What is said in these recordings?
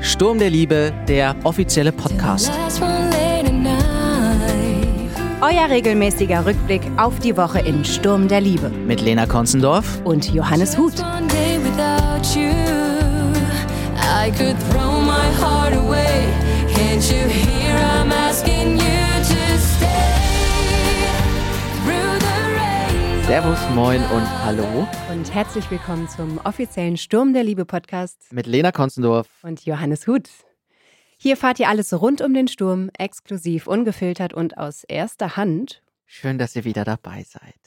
Sturm der Liebe, der offizielle Podcast. Euer regelmäßiger Rückblick auf die Woche in Sturm der Liebe. Mit Lena Konzendorf. Und Johannes Huth. Servus, moin und hallo. Und herzlich willkommen zum offiziellen Sturm der Liebe Podcast Mit Lena Konzendorf. und Johannes Huth. Hier fahrt ihr alles rund um den Sturm, exklusiv, ungefiltert und aus erster Hand. Schön, dass ihr wieder dabei seid.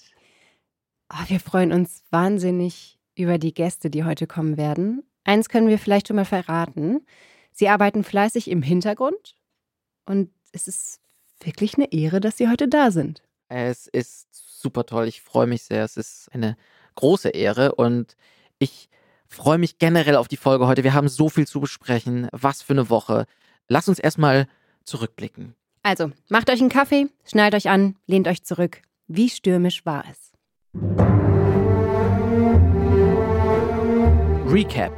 Oh, wir freuen uns wahnsinnig über die Gäste, die heute kommen werden. Eins können wir vielleicht schon mal verraten. Sie arbeiten fleißig im Hintergrund und es ist wirklich eine Ehre, dass Sie heute da sind. Es ist super toll. Ich freue mich sehr. Es ist eine große Ehre und ich freue mich generell auf die Folge heute. Wir haben so viel zu besprechen. Was für eine Woche. Lasst uns erstmal zurückblicken. Also, macht euch einen Kaffee, schnallt euch an, lehnt euch zurück. Wie stürmisch war es? Recap.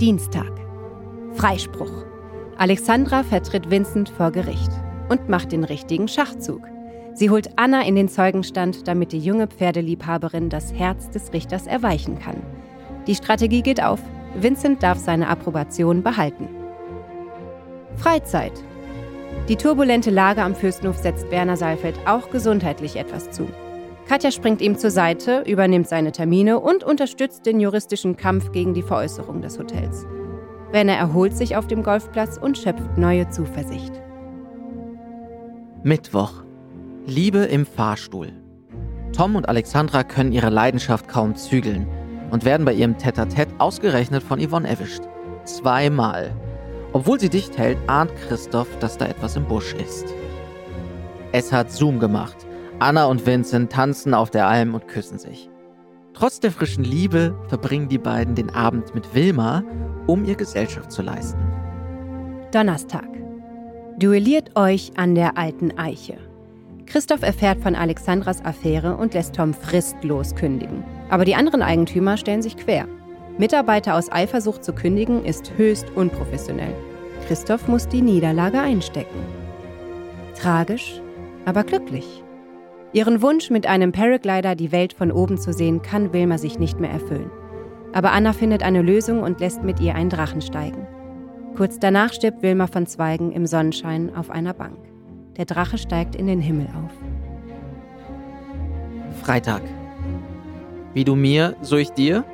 Dienstag. Freispruch. Alexandra vertritt Vincent vor Gericht und macht den richtigen Schachzug. Sie holt Anna in den Zeugenstand, damit die junge Pferdeliebhaberin das Herz des Richters erweichen kann. Die Strategie geht auf. Vincent darf seine Approbation behalten. Freizeit. Die turbulente Lage am Fürstenhof setzt Werner Saalfeld auch gesundheitlich etwas zu. Katja springt ihm zur Seite, übernimmt seine Termine und unterstützt den juristischen Kampf gegen die Veräußerung des Hotels. Werner erholt sich auf dem Golfplatz und schöpft neue Zuversicht. Mittwoch. Liebe im Fahrstuhl. Tom und Alexandra können ihre Leidenschaft kaum zügeln und werden bei ihrem Tête-à-Tête ausgerechnet von Yvonne erwischt. Zweimal. Obwohl sie dicht hält, ahnt Christoph, dass da etwas im Busch ist. Es hat Zoom gemacht. Anna und Vincent tanzen auf der Alm und küssen sich. Trotz der frischen Liebe verbringen die beiden den Abend mit Wilma, um ihr Gesellschaft zu leisten. Donnerstag. Duelliert euch an der alten Eiche. Christoph erfährt von Alexandras Affäre und lässt Tom fristlos kündigen. Aber die anderen Eigentümer stellen sich quer. Mitarbeiter aus Eifersucht zu kündigen ist höchst unprofessionell. Christoph muss die Niederlage einstecken. Tragisch, aber glücklich. Ihren Wunsch, mit einem Paraglider die Welt von oben zu sehen, kann Wilma sich nicht mehr erfüllen. Aber Anna findet eine Lösung und lässt mit ihr einen Drachen steigen. Kurz danach stirbt Wilma von Zweigen im Sonnenschein auf einer Bank. Der Drache steigt in den Himmel auf. Freitag. Wie du mir, so ich dir?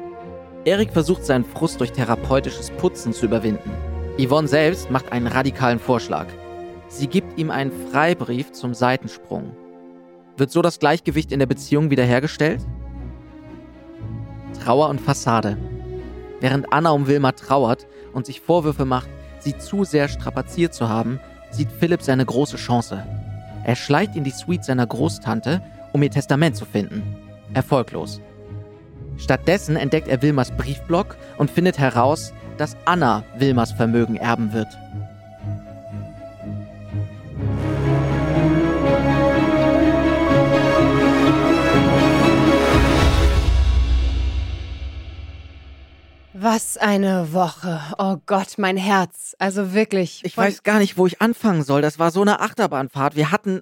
Erik versucht seinen Frust durch therapeutisches Putzen zu überwinden. Yvonne selbst macht einen radikalen Vorschlag. Sie gibt ihm einen Freibrief zum Seitensprung. Wird so das Gleichgewicht in der Beziehung wiederhergestellt? Trauer und Fassade. Während Anna um Wilma trauert und sich Vorwürfe macht, sie zu sehr strapaziert zu haben, sieht Philipp seine große Chance. Er schleicht in die Suite seiner Großtante, um ihr Testament zu finden. Erfolglos. Stattdessen entdeckt er Wilmers Briefblock und findet heraus, dass Anna Wilmers Vermögen erben wird. Was eine Woche. Oh Gott, mein Herz. Also wirklich. Ich weiß gar nicht, wo ich anfangen soll. Das war so eine Achterbahnfahrt. Wir hatten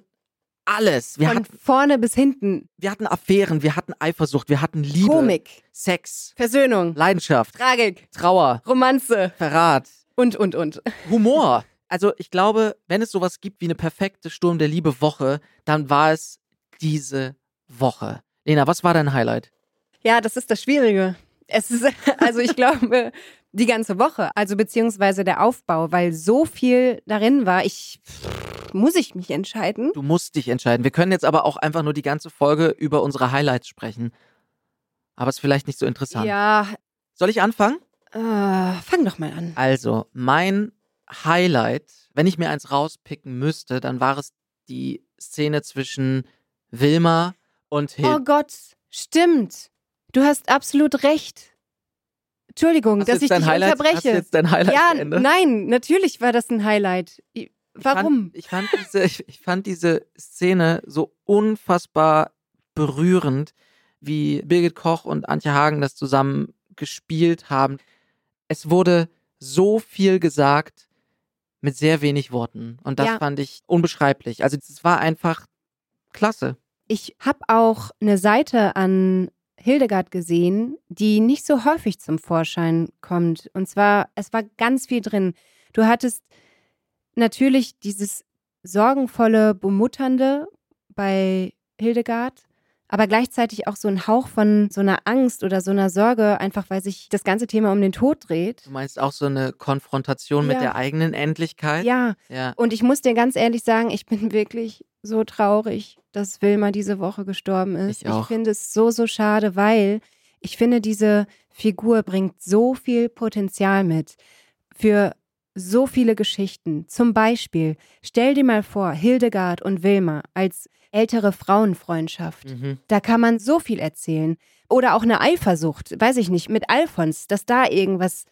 alles. Wir, von hatten, vorne bis hinten. wir hatten Affären, wir hatten Eifersucht, wir hatten Liebe, Komik, Sex, Versöhnung, Leidenschaft, Tragik, Trauer, Romanze Verrat, und, und, und. Humor. Also ich glaube, wenn es sowas gibt wie eine perfekte Sturm der Liebe Woche, dann war es diese Woche. Lena, was war dein Highlight? Ja, das ist das Schwierige. Es ist, also ich glaube, die ganze Woche, also beziehungsweise der Aufbau, weil so viel darin war. Ich muss ich mich entscheiden. Du musst dich entscheiden. Wir können jetzt aber auch einfach nur die ganze Folge über unsere Highlights sprechen. Aber es ist vielleicht nicht so interessant. Ja, Soll ich anfangen? äh, fang doch mal an. Also, mein Highlight, wenn ich mir eins rauspicken müsste, dann war es die Szene zwischen Wilma und Hild. Oh Gott, stimmt. Du hast absolut recht. Entschuldigung, Hast dass ich dein dich Highlight, Hast du unterbreche. jetzt dein Highlight Ja, Ende? nein, natürlich war das ein Highlight. Warum? Ich fand, ich, fand diese, ich fand diese Szene so unfassbar berührend, wie Birgit Koch und Antje Hagen das zusammen gespielt haben. Es wurde so viel gesagt mit sehr wenig Worten. Und das Ja. fand ich unbeschreiblich. Also es war einfach klasse. Ich habe auch eine Seite an Hildegard gesehen, die nicht so häufig zum Vorschein kommt. Und zwar, es war ganz viel drin. Du hattest natürlich dieses sorgenvolle, bemutternde bei Hildegard, aber gleichzeitig auch so ein Hauch von so einer Angst oder so einer Sorge, einfach weil sich das ganze Thema um den Tod dreht. Du meinst auch so eine Konfrontation mit Ja. der eigenen Endlichkeit? Ja, Ja. und ich muss dir ganz ehrlich sagen, ich bin wirklich so traurig, dass Wilma diese Woche gestorben ist. Ich auch. finde es so, so schade, weil ich finde, diese Figur bringt so viel Potenzial mit für so viele Geschichten. Zum Beispiel, stell dir mal vor, Hildegard und Wilma als ältere Frauenfreundschaft. Mhm. Da kann man so viel erzählen. Oder auch eine Eifersucht, weiß ich nicht, mit Alfons, dass da irgendwas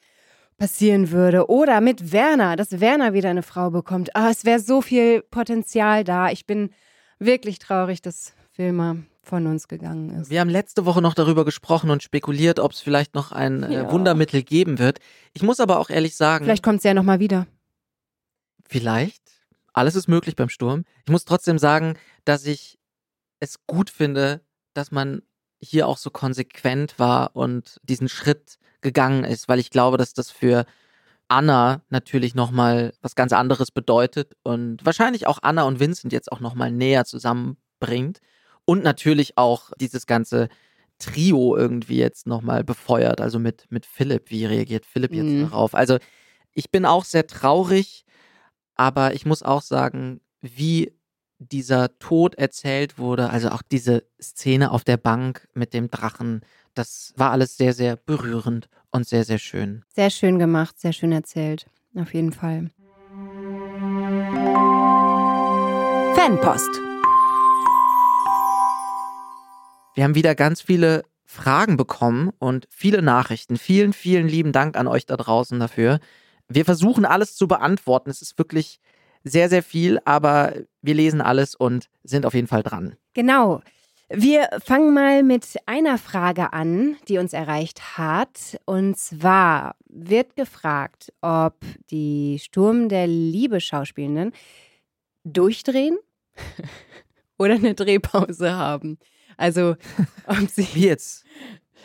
passieren würde. Oder mit Werner, dass Werner wieder eine Frau bekommt. Ah, es wäre so viel Potenzial da. Ich bin wirklich traurig, dass Wilma von uns gegangen ist. Wir haben letzte Woche noch darüber gesprochen und spekuliert, ob es vielleicht noch ein äh, Ja. Wundermittel geben wird. Ich muss aber auch ehrlich sagen, Vielleicht kommt sie ja nochmal wieder. vielleicht. Alles ist möglich beim Sturm. Ich muss trotzdem sagen, dass ich es gut finde, dass man hier auch so konsequent war und diesen Schritt gegangen ist, weil ich glaube, dass das für Anna natürlich nochmal was ganz anderes bedeutet und wahrscheinlich auch Anna und Vincent jetzt auch nochmal näher zusammenbringt und natürlich auch dieses ganze Trio irgendwie jetzt nochmal befeuert, also mit, mit Philipp. Wie reagiert Philipp jetzt Mhm. darauf? Also ich bin auch sehr traurig, aber ich muss auch sagen, wie dieser Tod erzählt wurde, also auch diese Szene auf der Bank mit dem Drachen, das war alles sehr, sehr berührend und sehr, sehr schön. Sehr schön gemacht, sehr schön erzählt. Auf jeden Fall. Fanpost. Wir haben wieder ganz viele Fragen bekommen und viele Nachrichten. Vielen, vielen lieben Dank an euch da draußen dafür. Wir versuchen alles zu beantworten. Es ist wirklich sehr, sehr viel, aber wir lesen alles und sind auf jeden Fall dran. Genau. Wir fangen mal mit einer Frage an, die uns erreicht hat. Und zwar wird gefragt, ob die Sturm der Liebe Schauspielenden durchdrehen oder eine Drehpause haben. Also ob sie, Wie jetzt?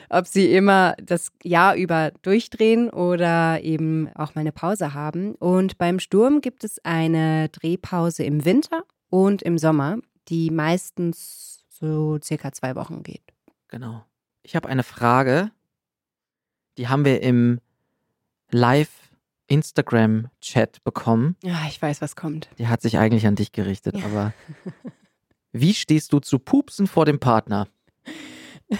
Ob sie immer das Jahr über durchdrehen oder eben auch mal eine Pause haben. Und beim Sturm gibt es eine Drehpause im Winter und im Sommer, die meistens so circa zwei Wochen geht. Genau. Ich habe eine Frage, die haben wir im Live-Instagram-Chat bekommen. Ja, ich weiß, was kommt. Die hat sich eigentlich an dich gerichtet, Ja. aber wie stehst du zu Pupsen vor dem Partner?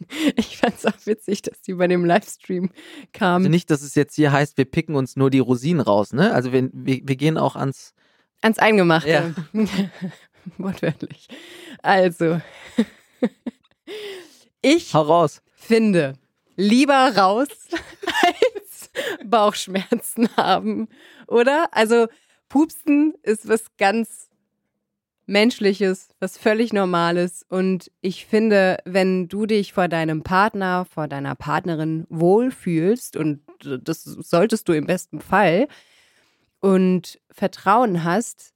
Ich fand es auch witzig, dass die bei dem Livestream kam. Also nicht, dass es jetzt hier heißt, wir picken uns nur die Rosinen raus, ne? Also wir, wir, wir gehen auch ans. Ans Eingemachte. Ja. Wortwörtlich. Also, ich Hau raus. finde, lieber raus als Bauchschmerzen haben, oder? Also, Pupsen ist was ganz Menschliches, was völlig Normales. Und ich finde, wenn du dich vor deinem Partner, vor deiner Partnerin wohlfühlst, und das solltest du im besten Fall, und Vertrauen hast,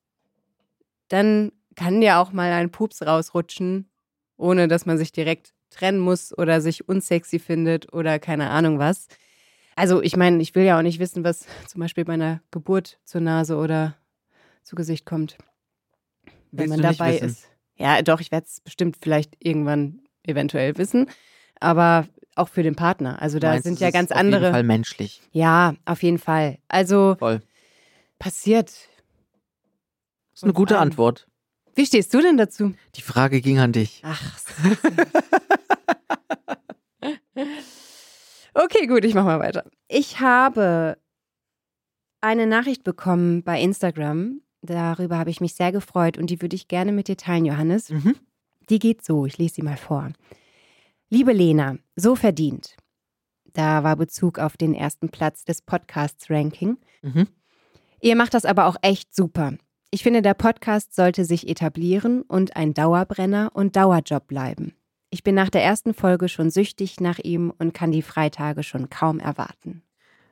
dann kann dir auch mal ein Pups rausrutschen, ohne dass man sich direkt trennen muss oder sich unsexy findet oder keine Ahnung was. Also ich meine, ich will ja auch nicht wissen, was zum Beispiel bei einer Geburt zur Nase oder zu Gesicht kommt, wenn man dabei ist. Ja, doch, ich werde es bestimmt vielleicht irgendwann eventuell wissen. Aber auch für den Partner. Also da Meinst, sind ja ganz auf jeden andere. Fall menschlich. Ja, auf jeden Fall. Also Voll. passiert. Das ist eine gute Antwort. Wie stehst du denn dazu? Die Frage ging an dich. Ach. okay, gut, ich mach mal weiter. Ich habe eine Nachricht bekommen bei Instagram. Darüber habe ich mich sehr gefreut und die würde ich gerne mit dir teilen, Johannes. Mhm. Die geht so, ich lese sie mal vor. Liebe Lena, so verdient. Da war Bezug auf den ersten Platz des Podcasts-Ranking. Mhm. Ihr macht das aber auch echt super. Ich finde, der Podcast sollte sich etablieren und ein Dauerbrenner und Dauerjob bleiben. Ich bin nach der ersten Folge schon süchtig nach ihm und kann die Freitage schon kaum erwarten.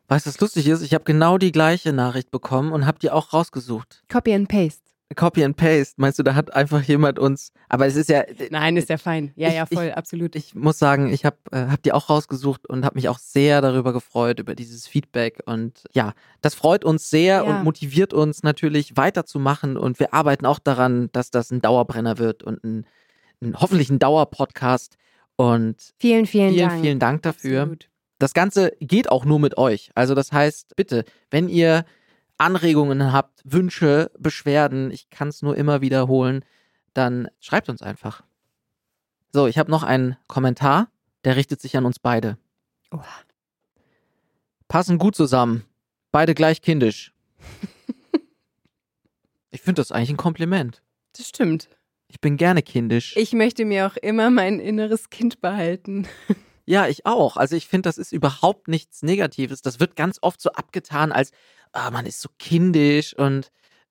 Weißt du, was lustig ist? Ich habe genau die gleiche Nachricht bekommen und habe die auch rausgesucht. Copy and Paste. Copy and Paste. Meinst du, da hat einfach jemand uns. Aber es ist ja. Nein, ist ja fein. Ja, Ich- ja, voll, absolut. Ich muss sagen, ich habe äh, hab die auch rausgesucht und habe mich auch sehr darüber gefreut, über dieses Feedback. Und ja, das freut uns sehr Ja. und motiviert uns natürlich weiterzumachen. Und wir arbeiten auch daran, dass das ein Dauerbrenner wird und ein, ein hoffentlich ein Dauerpodcast. Und vielen, vielen, vielen, Dank. vielen Dank dafür. Absolut. Das Ganze geht auch nur mit euch. Also das heißt, bitte, wenn ihr Anregungen habt, Wünsche, Beschwerden, ich kann es nur immer wiederholen, dann schreibt uns einfach. So, ich habe noch einen Kommentar, der richtet sich an uns beide. Oha. Passen gut zusammen. Beide gleich kindisch. ich finde das eigentlich ein Kompliment. Das stimmt. Ich bin gerne kindisch. Ich möchte mir auch immer mein inneres Kind behalten. Ja, ich auch. Also ich finde, das ist überhaupt nichts Negatives. Das wird ganz oft so abgetan als, ah, man ist so kindisch und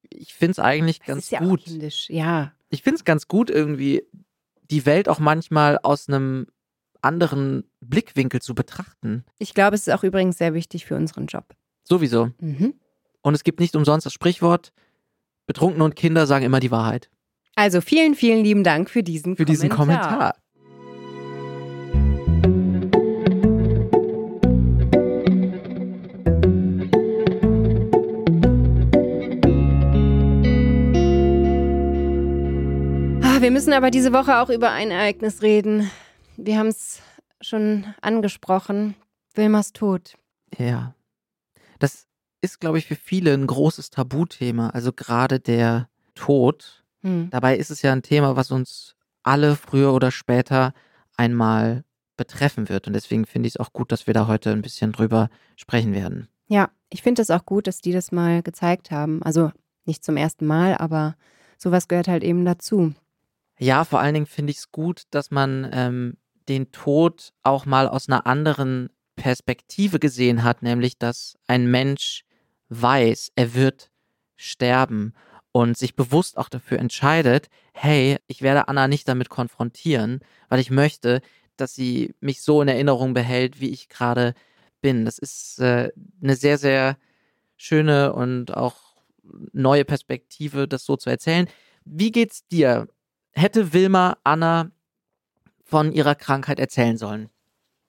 ich finde es eigentlich Das ganz ist ja gut. auch kindisch. Ja. Ich finde es ganz gut, irgendwie die Welt auch manchmal aus einem anderen Blickwinkel zu betrachten. Ich glaube, es ist auch übrigens sehr wichtig für unseren Job. Sowieso. Mhm. Und es gibt nicht umsonst das Sprichwort, Betrunkene und Kinder sagen immer die Wahrheit. Also vielen, vielen lieben Dank für diesen Für diesen Kommentar. Ah, wir müssen aber diese Woche auch über ein Ereignis reden. Wir haben es schon angesprochen. Wilmers Tod. Ja. Das ist, glaube ich, für viele ein großes Tabuthema. Also gerade der Tod. Hm. Dabei ist es ja ein Thema, was uns alle früher oder später einmal betreffen wird. Und deswegen finde ich es auch gut, dass wir da heute ein bisschen drüber sprechen werden. Ja, ich finde es auch gut, dass die das mal gezeigt haben. Also nicht zum ersten Mal, aber sowas gehört halt eben dazu. Ja, vor allen Dingen finde ich es gut, dass man ähm, den Tod auch mal aus einer anderen Perspektive gesehen hat, nämlich dass ein Mensch weiß, er wird sterben und sich bewusst auch dafür entscheidet, hey, ich werde Anna nicht damit konfrontieren, weil ich möchte, dass sie mich so in Erinnerung behält, wie ich gerade bin. Das ist äh, eine sehr, sehr schöne und auch neue Perspektive, das so zu erzählen. Wie geht's dir? Hätte Wilma Anna von ihrer Krankheit erzählen sollen?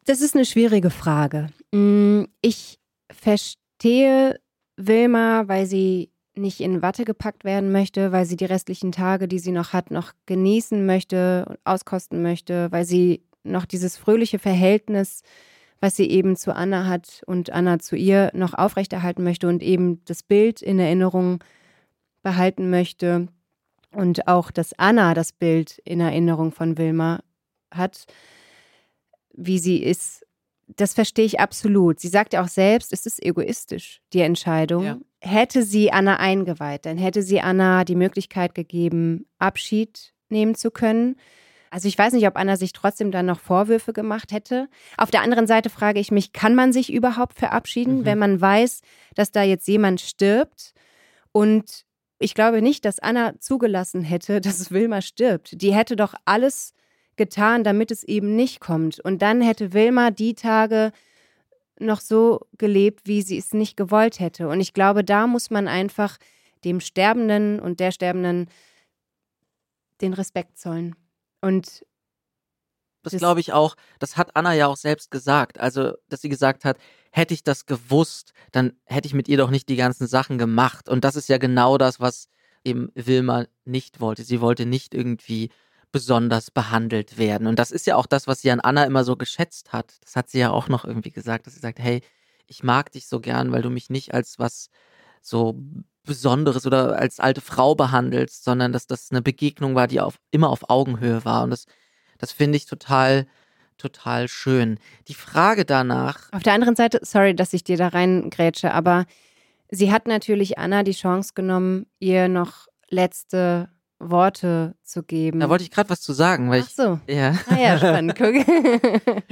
Das ist eine schwierige Frage. Mm, Ich verstehe Wilma, weil sie nicht in Watte gepackt werden möchte, weil sie die restlichen Tage, die sie noch hat, noch genießen möchte und auskosten möchte, weil sie noch dieses fröhliche Verhältnis, was sie eben zu Anna hat und Anna zu ihr noch aufrechterhalten möchte und eben das Bild in Erinnerung behalten möchte und auch, dass Anna das Bild in Erinnerung von Wilma hat, wie sie ist, das verstehe ich absolut. Sie sagt ja auch selbst, es ist egoistisch, die Entscheidung. Ja. Hätte sie Anna eingeweiht, dann hätte sie Anna die Möglichkeit gegeben, Abschied nehmen zu können. Also ich weiß nicht, ob Anna sich trotzdem dann noch Vorwürfe gemacht hätte. Auf der anderen Seite frage ich mich, kann man sich überhaupt verabschieden, Mhm. wenn man weiß, dass da jetzt jemand stirbt? Und ich glaube nicht, dass Anna zugelassen hätte, dass Wilma stirbt. Die hätte doch alles getan, damit es eben nicht kommt. Und dann hätte Wilma die Tage noch so gelebt, wie sie es nicht gewollt hätte. Und ich glaube, da muss man einfach dem Sterbenden und der Sterbenden den Respekt zollen. Und Das Das- glaube ich auch. Das hat Anna ja auch selbst gesagt. Also, dass sie gesagt hat, hätte ich das gewusst, dann hätte ich mit ihr doch nicht die ganzen Sachen gemacht. Und das ist ja genau das, was eben Wilma nicht wollte. Sie wollte nicht irgendwie besonders behandelt werden. Und das ist ja auch das, was sie an Anna immer so geschätzt hat. Das hat sie ja auch noch irgendwie gesagt, dass sie sagt, hey, ich mag dich so gern, weil du mich nicht als was so Besonderes oder als alte Frau behandelst, sondern dass das eine Begegnung war, die auf, immer auf Augenhöhe war. Und das, das finde ich total, total schön. Die Frage danach. Auf der anderen Seite, sorry, dass ich dir da reingrätsche, aber sie hat natürlich Anna die Chance genommen, ihr noch letzte Worte zu geben. Da wollte ich gerade was zu sagen, weil Ach so. ich. Ja. Ah ja, spannend, guck.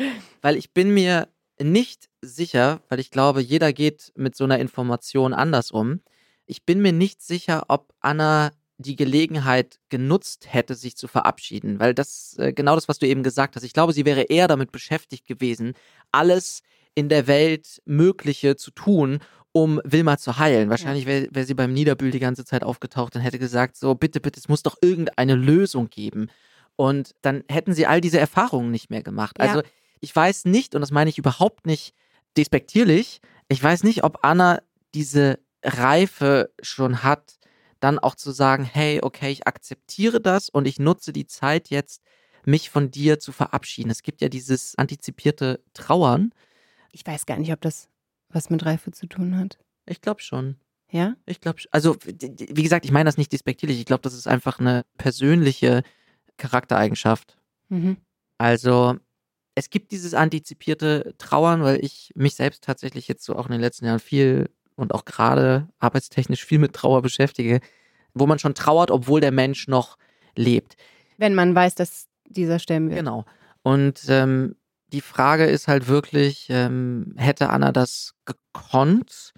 weil ich bin mir nicht sicher, weil ich glaube, jeder geht mit so einer Information anders um. Ich bin mir nicht sicher, ob Anna die Gelegenheit genutzt hätte, sich zu verabschieden, weil das äh, genau das, was du eben gesagt hast. Ich glaube, sie wäre eher damit beschäftigt gewesen, alles in der Welt Mögliche zu tun, um Wilma zu heilen. Wahrscheinlich wäre wär sie beim Niederbühl die ganze Zeit aufgetaucht und hätte gesagt, so bitte, bitte, es muss doch irgendeine Lösung geben. Und dann hätten sie all diese Erfahrungen nicht mehr gemacht. Ja. Also ich weiß nicht, und das meine ich überhaupt nicht despektierlich, ich weiß nicht, ob Anna diese Reife schon hat, dann auch zu sagen, hey, okay, ich akzeptiere das und ich nutze die Zeit jetzt, mich von dir zu verabschieden. Es gibt ja dieses antizipierte Trauern. Ich weiß gar nicht, ob das was mit Reife zu tun hat. Ich glaube schon. Ja? Ich glaube, also wie gesagt, ich meine das nicht despektierlich. Ich glaube, das ist einfach eine persönliche Charaktereigenschaft. Mhm. Also es gibt dieses antizipierte Trauern, weil ich mich selbst tatsächlich jetzt so auch in den letzten Jahren viel und auch gerade arbeitstechnisch viel mit Trauer beschäftige, wo man schon trauert, obwohl der Mensch noch lebt. Wenn man weiß, dass dieser sterben wird. Genau. Und ähm, die Frage ist halt wirklich, ähm, hätte Anna das gekonnt?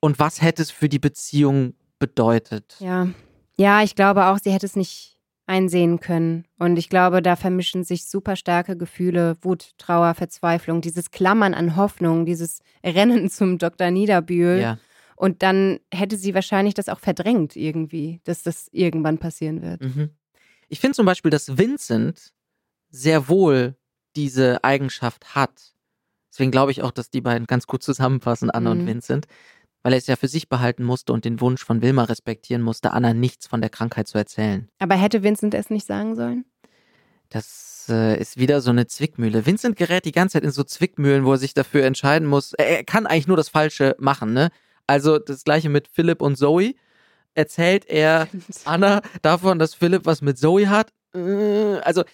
Und was hätte es für die Beziehung bedeutet? Ja. Ja, ich glaube auch, sie hätte es nicht einsehen können. Und ich glaube, da vermischen sich super starke Gefühle, Wut, Trauer, Verzweiflung, dieses Klammern an Hoffnung, dieses Rennen zum Dr. Niederbühl. Ja. Und dann hätte sie wahrscheinlich das auch verdrängt irgendwie, dass das irgendwann passieren wird. Mhm. Ich finde zum Beispiel, dass Vincent sehr wohl diese Eigenschaft hat. Deswegen glaube ich auch, dass die beiden ganz gut zusammenpassen, Anna Mhm. und Vincent. Weil er es ja für sich behalten musste und den Wunsch von Wilma respektieren musste, Anna nichts von der Krankheit zu erzählen. Aber hätte Vincent es nicht sagen sollen? Das äh, ist wieder so eine Zwickmühle. Vincent gerät die ganze Zeit in so Zwickmühlen, wo er sich dafür entscheiden muss. Er, er kann eigentlich nur das Falsche machen, ne? Also das gleiche mit Philipp und Zoe. Erzählt er Anna davon, dass Philipp was mit Zoe hat? Äh, Also,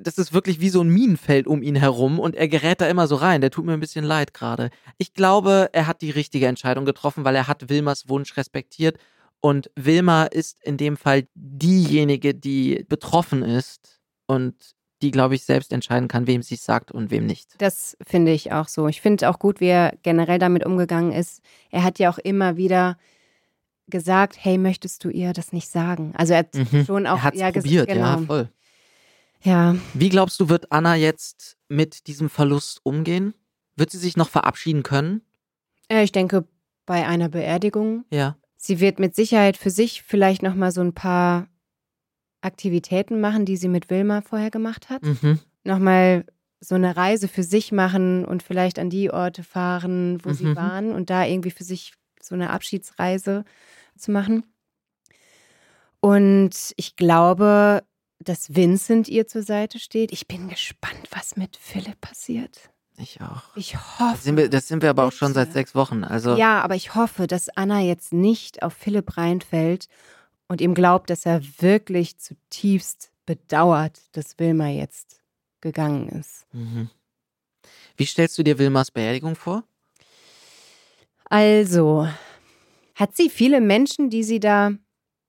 das ist wirklich wie so ein Minenfeld um ihn herum und er gerät da immer so rein. Der tut mir ein bisschen leid gerade. Ich glaube, er hat die richtige Entscheidung getroffen, weil er hat Wilmers Wunsch respektiert und Wilma ist in dem Fall diejenige, die betroffen ist und die, glaube ich, selbst entscheiden kann, wem sie es sagt und wem nicht. Das finde ich auch so. Ich finde auch gut, wie er generell damit umgegangen ist. Er hat ja auch immer wieder gesagt, hey, möchtest du ihr das nicht sagen? Also er hat Mhm. schon auch er ja, probiert, genau. ja, voll. Ja, Wie glaubst du, wird Anna jetzt mit diesem Verlust umgehen? Wird sie sich noch verabschieden können? Äh, ich denke bei einer Beerdigung. Ja. Sie wird mit Sicherheit für sich vielleicht noch mal so ein paar Aktivitäten machen, die sie mit Wilma vorher gemacht hat. Mhm. Noch mal so eine Reise für sich machen und vielleicht an die Orte fahren, wo sie Mhm. waren und da irgendwie für sich so eine Abschiedsreise zu machen. Und ich glaube, dass Vincent ihr zur Seite steht. Ich bin gespannt, was mit Philipp passiert. Ich auch. Ich Das hoffe. sind wir, das sind wir aber auch schon seit sechs Wochen. Also Ja, aber ich hoffe, dass Anna jetzt nicht auf Philipp reinfällt und ihm glaubt, dass er wirklich zutiefst bedauert, dass Wilma jetzt gegangen ist. Mhm. Wie stellst du dir Wilmas Beerdigung vor? Also, hat sie viele Menschen, die sie da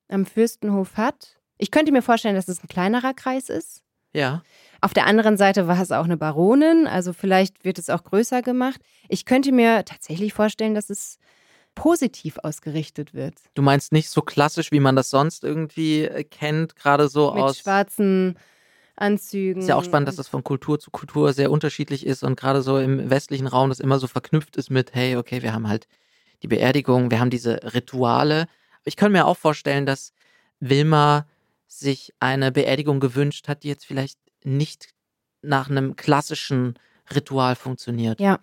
am Fürstenhof hat? Ich könnte mir vorstellen, dass es ein kleinerer Kreis ist. Ja. Auf der anderen Seite war es auch eine Baronin, also vielleicht wird es auch größer gemacht. Ich könnte mir tatsächlich vorstellen, dass es positiv ausgerichtet wird. Du meinst nicht so klassisch, wie man das sonst irgendwie äh, kennt, gerade so Mit aus. schwarzen Anzügen. Ist ja auch spannend, dass das von Kultur zu Kultur sehr unterschiedlich ist und gerade so im westlichen Raum das immer so verknüpft ist mit, hey, okay, wir haben halt die Beerdigung, wir haben diese Rituale. Ich kann mir auch vorstellen, dass Wilma sich eine Beerdigung gewünscht hat, die jetzt vielleicht nicht nach einem klassischen Ritual funktioniert. Ja.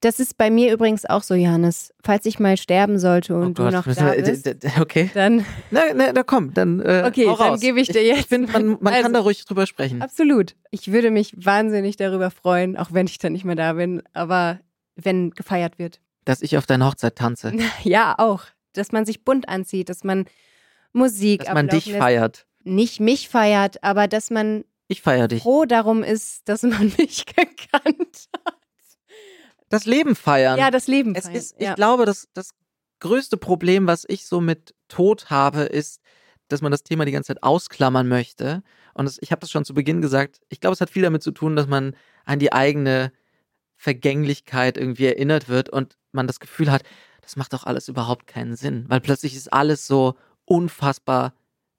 Das ist bei mir übrigens auch so, Johannes. Falls ich mal sterben sollte und Oh du noch da wir- bist, okay. dann Na, na, na komm, dann äh, Okay, dann gebe ich dir Ich jetzt- finde, man, man Also- kann da ruhig drüber sprechen. absolut. Ich würde mich wahnsinnig darüber freuen, auch wenn ich dann nicht mehr da bin. Aber wenn gefeiert wird. Dass ich auf deiner Hochzeit tanze. Ja, auch. Dass man sich bunt anzieht, dass man Musik Dass man dich lässt. feiert. Nicht mich feiert, aber dass man Ich feiere dich. froh darum ist, dass man mich gekannt hat. Das Leben feiern. Ja, das Leben feiern. ist, ich ja. glaube, das, das größte Problem, was ich so mit Tod habe, ist, dass man das Thema die ganze Zeit ausklammern möchte. Und es, ich habe das schon zu Beginn gesagt, ich glaube, es hat viel damit zu tun, dass man an die eigene Vergänglichkeit irgendwie erinnert wird und man das Gefühl hat, das macht doch alles überhaupt keinen Sinn, weil plötzlich ist alles so unfassbar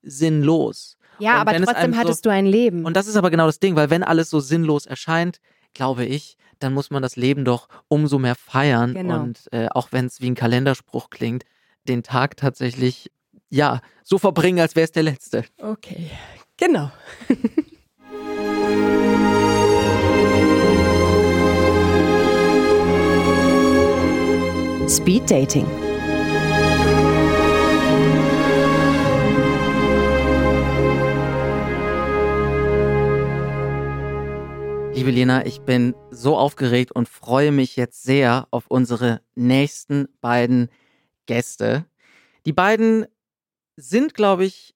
sinnlos. ja, und aber trotzdem so- hattest du ein Leben. Und das ist aber genau das Ding, weil wenn alles so sinnlos erscheint, glaube ich, dann muss man das Leben doch umso mehr feiern. Genau. Und äh, auch wenn es wie ein Kalenderspruch klingt, den Tag tatsächlich, ja, so verbringen, als wäre es der letzte. okay, genau. Speed Dating. Liebe Lena, ich bin so aufgeregt und freue mich jetzt sehr auf unsere nächsten beiden Gäste. Die beiden sind, glaube ich,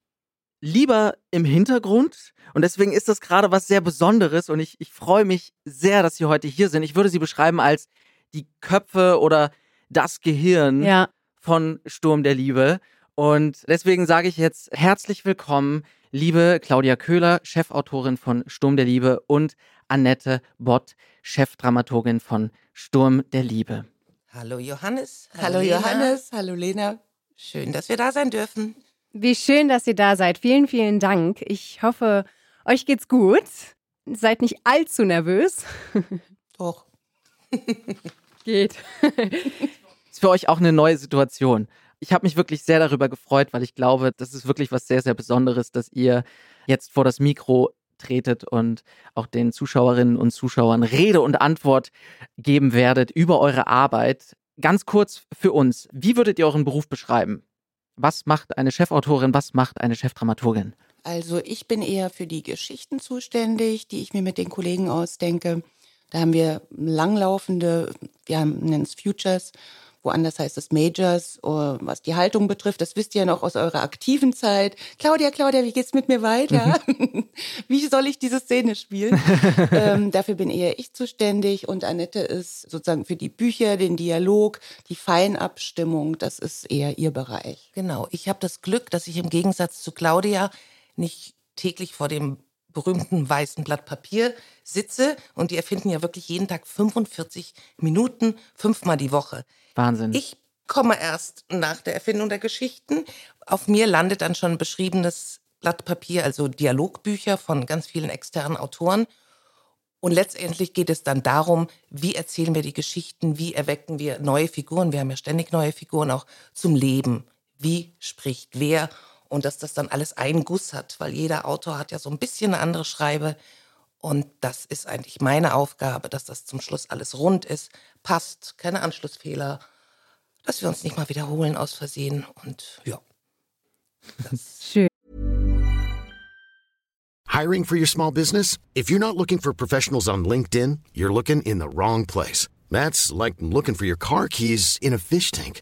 lieber im Hintergrund und deswegen ist das gerade was sehr Besonderes und ich, ich freue mich sehr, dass sie heute hier sind. Ich würde sie beschreiben als die Köpfe oder das Gehirn Ja, von Sturm der Liebe. Und deswegen sage ich jetzt herzlich willkommen, liebe Claudia Köhler, Chefautorin von Sturm der Liebe und Annette Bott, Chefdramaturgin von Sturm der Liebe. Hallo Johannes. Hallo Lena. Johannes, hallo Lena. Schön, dass wir da sein dürfen. wie schön, dass ihr da seid. Vielen, vielen Dank. Ich hoffe, euch geht's gut. Seid nicht allzu nervös. Doch. Geht. Ist für euch auch eine neue Situation. Ich habe mich wirklich sehr darüber gefreut, weil ich glaube, das ist wirklich was sehr, sehr Besonderes, dass ihr jetzt vor das Mikro tretet und auch den Zuschauerinnen und Zuschauern Rede und Antwort geben werdet über eure Arbeit. Ganz kurz für uns, wie würdet ihr euren Beruf beschreiben? Was macht eine Chefautorin, was macht eine Chefdramaturgin? Also ich bin eher für die Geschichten zuständig, die ich mir mit den Kollegen ausdenke. Da haben wir langlaufende, wir nennen es Futures, woanders heißt es Majors, oh, was die Haltung betrifft. Das wisst ihr ja noch aus eurer aktiven Zeit. Claudia, Claudia, wie geht's mit mir weiter? wie soll ich diese Szene spielen? ähm, dafür bin eher ich zuständig und Annette ist sozusagen für die Bücher, den Dialog, die Feinabstimmung. Das ist eher ihr Bereich. Genau. Ich habe das Glück, dass ich im Gegensatz zu Claudia nicht täglich vor dem berühmten weißen Blatt Papier sitze und die erfinden ja wirklich jeden Tag 45 Minuten, fünfmal die Woche. Wahnsinn. Ich komme erst nach der Erfindung der Geschichten. Auf mir landet dann schon beschriebenes Blatt Papier, also Dialogbücher von ganz vielen externen Autoren. Und letztendlich geht es dann darum, wie erzählen wir die Geschichten, wie erwecken wir neue Figuren, wir haben ja ständig neue Figuren auch zum Leben. Wie spricht wer? Und dass das dann alles einen Guss hat, weil jeder Autor hat ja so ein bisschen eine andere Schreibe. Und das ist eigentlich meine Aufgabe, dass das zum Schluss alles rund ist, passt, keine Anschlussfehler, dass wir uns nicht mal wiederholen aus Versehen. Und ja, Schön. Hiring for your small business? If you're not looking for professionals on LinkedIn, you're looking in the wrong place. That's like looking for your car keys in a fish tank.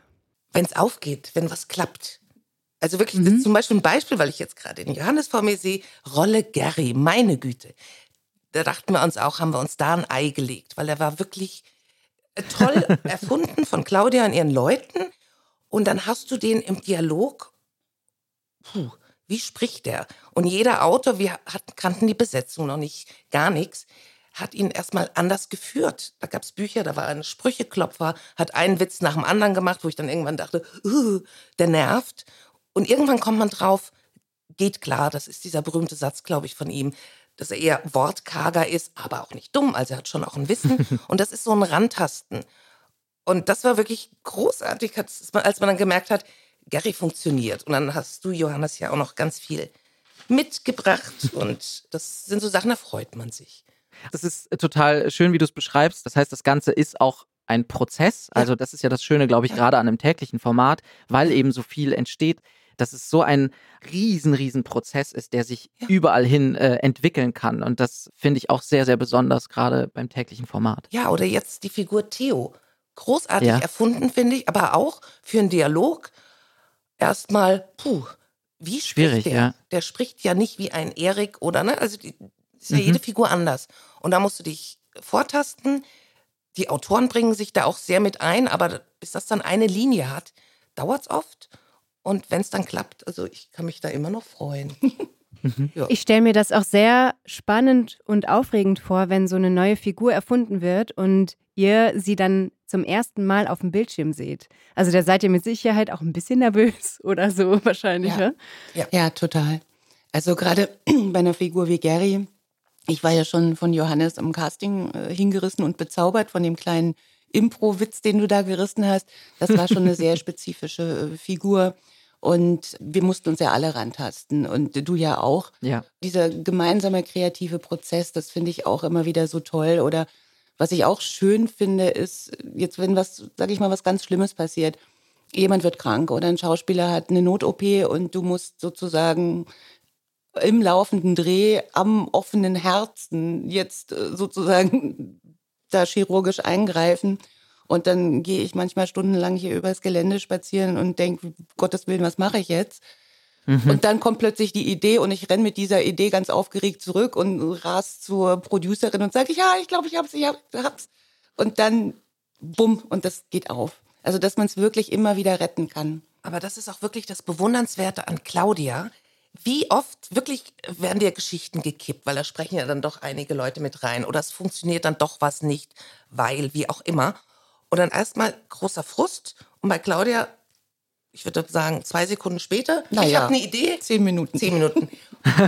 Wenn es aufgeht, wenn was klappt. Also wirklich, ist zum Beispiel ein Beispiel, weil ich jetzt gerade den Johannes vor mir sehe, Rolle Gary, meine Güte. Da dachten wir uns auch, haben wir uns da ein Ei gelegt, weil er war wirklich äh, toll erfunden von Claudia und ihren Leuten. Und dann hast du den im Dialog, puh, wie spricht der? Und jeder Autor, wir hatten, kannten die Besetzung noch nicht, gar nichts. Hat ihn erstmal anders geführt. Da gab es Bücher, da war ein Sprücheklopfer, hat einen Witz nach dem anderen gemacht, wo ich dann irgendwann dachte, uh, der nervt. Und irgendwann kommt man drauf, geht klar, das ist dieser berühmte Satz, glaube ich, von ihm, dass er eher wortkarger ist, aber auch nicht dumm. Also er hat schon auch ein Wissen. Und das ist so ein Randtasten. Und das war wirklich großartig, als man dann gemerkt hat, Gary funktioniert. Und dann hast du, Johannes, ja auch noch ganz viel mitgebracht. Und das sind so Sachen, da freut man sich. Das ist total schön, wie du es beschreibst. Das heißt, das Ganze ist auch ein Prozess. Also das ist ja das Schöne, glaube ich, gerade an einem täglichen Format, weil eben so viel entsteht, dass es so ein riesen, riesen Prozess ist, der sich ja. überall hin äh, entwickeln kann. Und das finde ich auch sehr, sehr besonders, gerade beim täglichen Format. Ja, oder jetzt die Figur Theo. Großartig ja. erfunden, finde ich, aber auch für einen Dialog erstmal, puh, wie Schwierig, der? Ja. Der spricht ja nicht wie ein Erik oder, ne? Also die, ist ja mhm. jede Figur anders. Und da musst du dich vortasten. Die Autoren bringen sich da auch sehr mit ein, aber bis das dann eine Linie hat, dauert es oft. Und wenn es dann klappt, also ich kann mich da immer noch freuen. Mhm. Ja. Ich stelle mir das auch sehr spannend und aufregend vor, wenn so eine neue Figur erfunden wird und ihr sie dann zum ersten Mal auf dem Bildschirm seht. Also da seid ihr mit Sicherheit auch ein bisschen nervös oder so wahrscheinlich, ja? Ja, ja total. Also gerade bei einer Figur wie Gary, ich war ja schon von Johannes am Casting äh, hingerissen und bezaubert von dem kleinen Impro-Witz, den du da gerissen hast. Das war schon eine sehr spezifische äh, Figur. Und wir mussten uns ja alle rantasten und du ja auch. Ja. Dieser gemeinsame kreative Prozess, das finde ich auch immer wieder so toll. Oder was ich auch schön finde, ist, jetzt wenn was, sag ich mal, was ganz Schlimmes passiert, jemand wird krank oder ein Schauspieler hat eine Not-OP und du musst sozusagen im laufenden Dreh am offenen Herzen jetzt äh, sozusagen da chirurgisch eingreifen. Und dann gehe ich manchmal stundenlang hier übers Gelände spazieren und denke, Gottes Willen, was mache ich jetzt? Mhm. Und dann kommt plötzlich die Idee und ich renne mit dieser Idee ganz aufgeregt zurück und ras zur Producerin und sage, ja, ich glaube, ich hab's, ich hab's. Und dann, bumm, und das geht auf. Also, dass man es wirklich immer wieder retten kann. Aber das ist auch wirklich das Bewundernswerte an Claudia. Wie oft wirklich werden dir Geschichten gekippt, weil da sprechen ja dann doch einige Leute mit rein oder es funktioniert dann doch was nicht, weil, wie auch immer. Und dann erstmal großer Frust. Und bei Claudia, ich würde sagen, zwei Sekunden später, Na ich ja. habe eine Idee. Zehn Minuten. Zehn Minuten.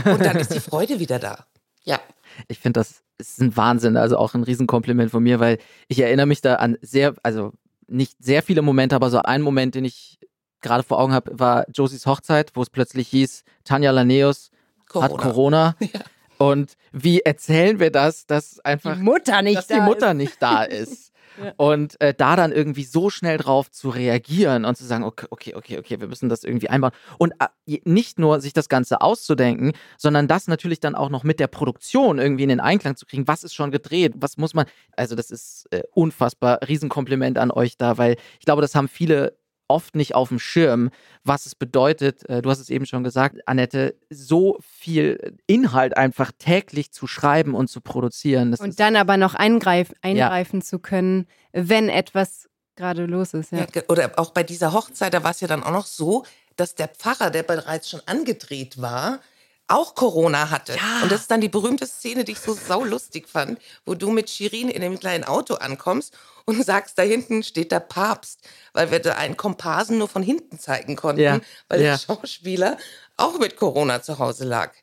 Und dann ist die Freude wieder da. Ja. Ich finde, das ist ein Wahnsinn, also auch ein Riesenkompliment von mir, weil ich erinnere mich da an sehr, also nicht sehr viele Momente, aber so einen Moment, den ich gerade vor Augen habe, war Josies Hochzeit, wo es plötzlich hieß, Tanja Laneus Corona. hat Corona. Ja. Und wie erzählen wir das, dass einfach die Mutter nicht, dass die Mutter ist. nicht da ist? Und äh, da dann irgendwie so schnell drauf zu reagieren und zu sagen, okay, okay, okay, okay, wir müssen das irgendwie einbauen. Und äh, nicht nur sich das Ganze auszudenken, sondern das natürlich dann auch noch mit der Produktion irgendwie in den Einklang zu kriegen. Was ist schon gedreht? Was muss man? Also, das ist äh, unfassbar. Riesenkompliment an euch da, weil ich glaube, das haben viele oft nicht auf dem Schirm, was es bedeutet, äh, du hast es eben schon gesagt, Annette, so viel Inhalt einfach täglich zu schreiben und zu produzieren. Das und dann aber noch eingreif, eingreifen ja. zu können, wenn etwas gerade los ist. Ja. ja. oder auch bei dieser Hochzeit, da war es ja dann auch noch so, dass der Pfarrer, der bereits schon angedreht war, auch Corona hatte. Ja. Und das ist dann die berühmte Szene, die ich so saulustig fand, wo du mit Shirin in dem kleinen Auto ankommst und sagst, da hinten steht der Papst, weil wir da einen Komparsen nur von hinten zeigen konnten, ja. weil ja. der Schauspieler auch mit Corona zu Hause lag.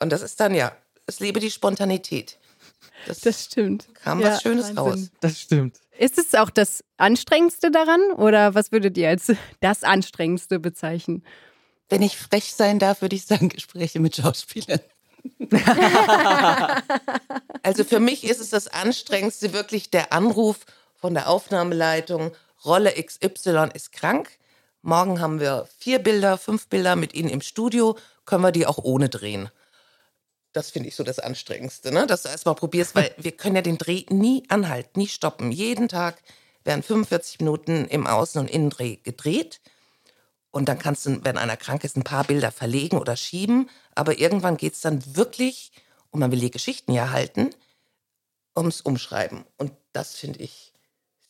Und das ist dann ja, es lebe die Spontanität. Das, das stimmt. Kam ja, was Schönes Wahnsinn. raus. Das stimmt. Ist es auch das Anstrengendste daran oder was würdet ihr als das Anstrengendste bezeichnen? Wenn ich frech sein darf, würde ich sagen, Gespräche mit Schauspielern. also für mich ist es das Anstrengendste wirklich der Anruf von der Aufnahmeleitung. Rolle XY ist krank. Morgen haben wir vier Bilder, fünf Bilder mit Ihnen im Studio. Können wir die auch ohne drehen? Das finde ich so das Anstrengendste, ne? dass du erstmal probierst, weil wir können ja den Dreh nie anhalten, nie stoppen. Jeden Tag werden 45 Minuten im Außen- und Innendreh gedreht. Und dann kannst du, wenn einer krank ist, ein paar Bilder verlegen oder schieben. Aber irgendwann geht es dann wirklich, und man will die Geschichten ja halten, ums Umschreiben. Und das finde ich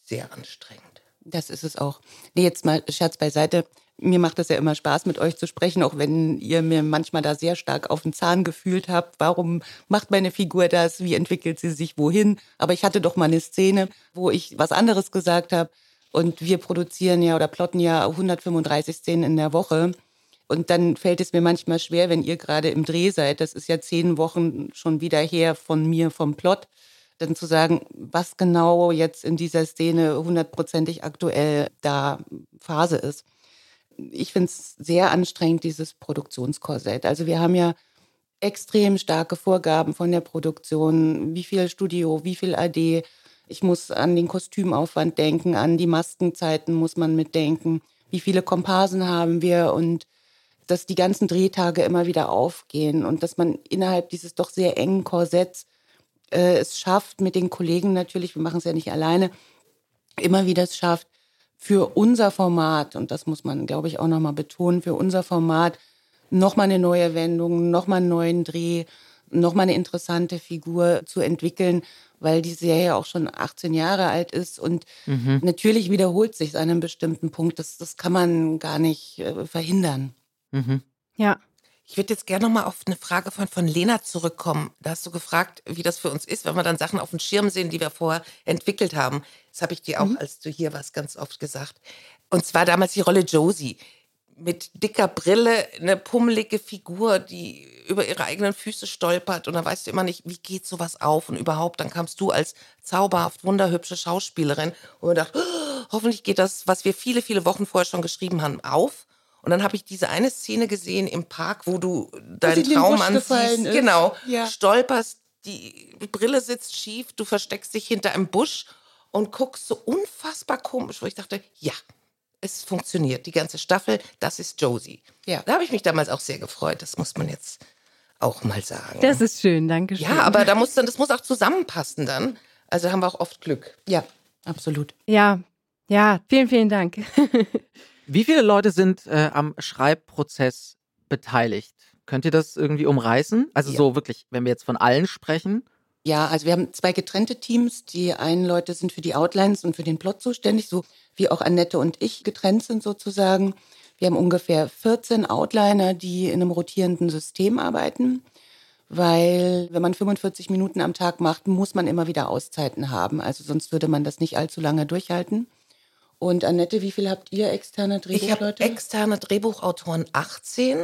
sehr anstrengend. Das ist es auch. Nee, jetzt mal Scherz beiseite. Mir macht es ja immer Spaß, mit euch zu sprechen, auch wenn ihr mir manchmal da sehr stark auf den Zahn gefühlt habt. Warum macht meine Figur das? Wie entwickelt sie sich wohin? Aber ich hatte doch mal eine Szene, wo ich was anderes gesagt habe. Und wir produzieren ja oder plotten ja 135 Szenen in der Woche. Und dann fällt es mir manchmal schwer, wenn ihr gerade im Dreh seid, das ist ja zehn Wochen schon wieder her von mir, vom Plot, dann zu sagen, was genau jetzt in dieser Szene hundertprozentig aktuell da Phase ist. Ich finde es sehr anstrengend, dieses Produktionskorsett. Also wir haben ja extrem starke Vorgaben von der Produktion, wie viel Studio, wie viel AD. Ich muss an den Kostümaufwand denken, an die Maskenzeiten muss man mitdenken, wie viele Komparsen haben wir und dass die ganzen Drehtage immer wieder aufgehen und dass man innerhalb dieses doch sehr engen Korsetts äh, es schafft, mit den Kollegen natürlich, wir machen es ja nicht alleine, immer wieder es schafft, für unser Format, und das muss man, glaube ich, auch nochmal betonen, für unser Format nochmal eine neue Wendung, nochmal einen neuen Dreh, nochmal eine interessante Figur zu entwickeln, weil die Serie auch schon 18 Jahre alt ist und mhm. natürlich wiederholt sich an einem bestimmten Punkt. Das, das kann man gar nicht äh, verhindern. Mhm. Ja. Ich würde jetzt gerne nochmal auf eine Frage von, von Lena zurückkommen. Da hast du gefragt, wie das für uns ist, wenn wir dann Sachen auf dem Schirm sehen, die wir vorher entwickelt haben. Das habe ich dir auch, mhm. als du hier warst, ganz oft gesagt. Und zwar damals die Rolle Josie. Mit dicker Brille, eine pummelige Figur, die über ihre eigenen Füße stolpert. Und dann weißt du immer nicht, wie geht sowas auf und überhaupt. Dann kamst du als zauberhaft, wunderhübsche Schauspielerin und wir dachten, oh, hoffentlich geht das, was wir viele, viele Wochen vorher schon geschrieben haben, auf. Und dann habe ich diese eine Szene gesehen im Park, wo du deinen Traummann siehst. Ist. Genau. Ja. Stolperst, die Brille sitzt schief, du versteckst dich hinter einem Busch und guckst so unfassbar komisch, wo ich dachte, ja, es funktioniert. Die ganze Staffel, das ist Josie. Ja. Da habe ich mich damals auch sehr gefreut. Das muss man jetzt auch mal sagen. Das ist schön, danke schön. Ja, aber da muss dann, das muss auch zusammenpassen dann. Also haben wir auch oft Glück. Ja, absolut. Ja, ja, vielen, vielen Dank. Wie viele Leute sind äh, am Schreibprozess beteiligt? Könnt ihr das irgendwie umreißen? Also ja. so wirklich, wenn wir jetzt von allen sprechen? Ja, also wir haben zwei getrennte Teams. Die einen Leute sind für die Outlines und für den Plot zuständig, so wie auch Annette und ich getrennt sind sozusagen. Wir haben ungefähr 14 Outliner, die in einem rotierenden System arbeiten, weil wenn man 45 Minuten am Tag macht, muss man immer wieder Auszeiten haben. Also sonst würde man das nicht allzu lange durchhalten. Und Annette, wie viel habt ihr externe Drehbuchleute? Ich habe externe Drehbuchautoren 18.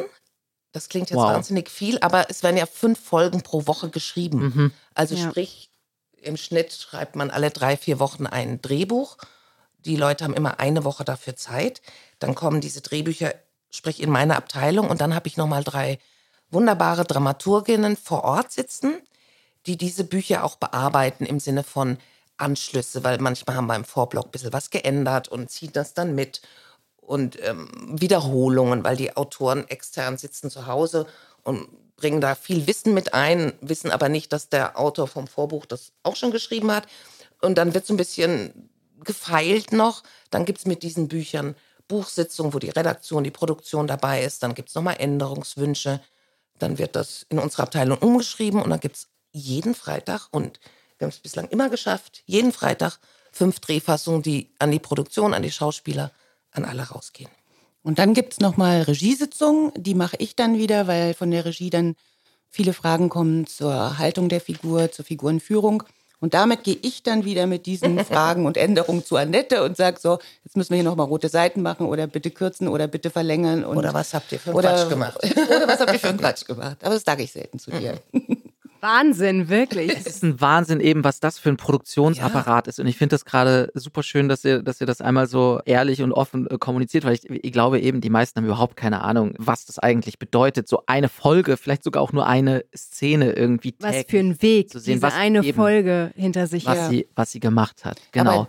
Das klingt jetzt wow. wahnsinnig viel, aber es werden ja fünf Folgen pro Woche geschrieben. Mhm. Also ja. sprich, im Schnitt schreibt man alle drei, vier Wochen ein Drehbuch. Die Leute haben immer eine Woche dafür Zeit. Dann kommen diese Drehbücher, sprich in meine Abteilung. Und dann habe ich nochmal drei wunderbare Dramaturginnen vor Ort sitzen, die diese Bücher auch bearbeiten im Sinne von, Anschlüsse, weil manchmal haben wir im Vorblock ein bisschen was geändert und ziehen das dann mit. Und ähm, Wiederholungen, weil die Autoren extern sitzen zu Hause und bringen da viel Wissen mit ein, wissen aber nicht, dass der Autor vom Vorbuch das auch schon geschrieben hat. Und dann wird so ein bisschen gefeilt noch. Dann gibt es mit diesen Büchern Buchsitzungen, wo die Redaktion, die Produktion dabei ist. Dann gibt es nochmal Änderungswünsche. Dann wird das in unserer Abteilung umgeschrieben und dann gibt es jeden Freitag und wir haben es bislang immer geschafft, jeden Freitag fünf Drehfassungen, die an die Produktion, an die Schauspieler, an alle rausgehen. Und dann gibt es nochmal Regiesitzungen, die mache ich dann wieder, weil von der Regie dann viele Fragen kommen zur Haltung der Figur, zur Figurenführung. Und damit gehe ich dann wieder mit diesen Fragen und Änderungen zu Annette und sage so, jetzt müssen wir hier nochmal rote Seiten machen oder bitte kürzen oder bitte verlängern. Oder was habt ihr für einen Quatsch gemacht? Oder was habt ihr für einen Quatsch gemacht? Aber das sage ich selten zu dir. Wahnsinn, wirklich. Es ist ein Wahnsinn eben, was das für ein Produktionsapparat ja. ist. Und ich finde das gerade super schön, dass ihr, dass ihr das einmal so ehrlich und offen äh, kommuniziert, weil ich, ich glaube eben, die meisten haben überhaupt keine Ahnung, was das eigentlich bedeutet. So eine Folge, vielleicht sogar auch nur eine Szene irgendwie Was für ein Weg, zu sehen, diese was eine eben, Folge hinter sich was ja. sie, was sie gemacht hat. Genau.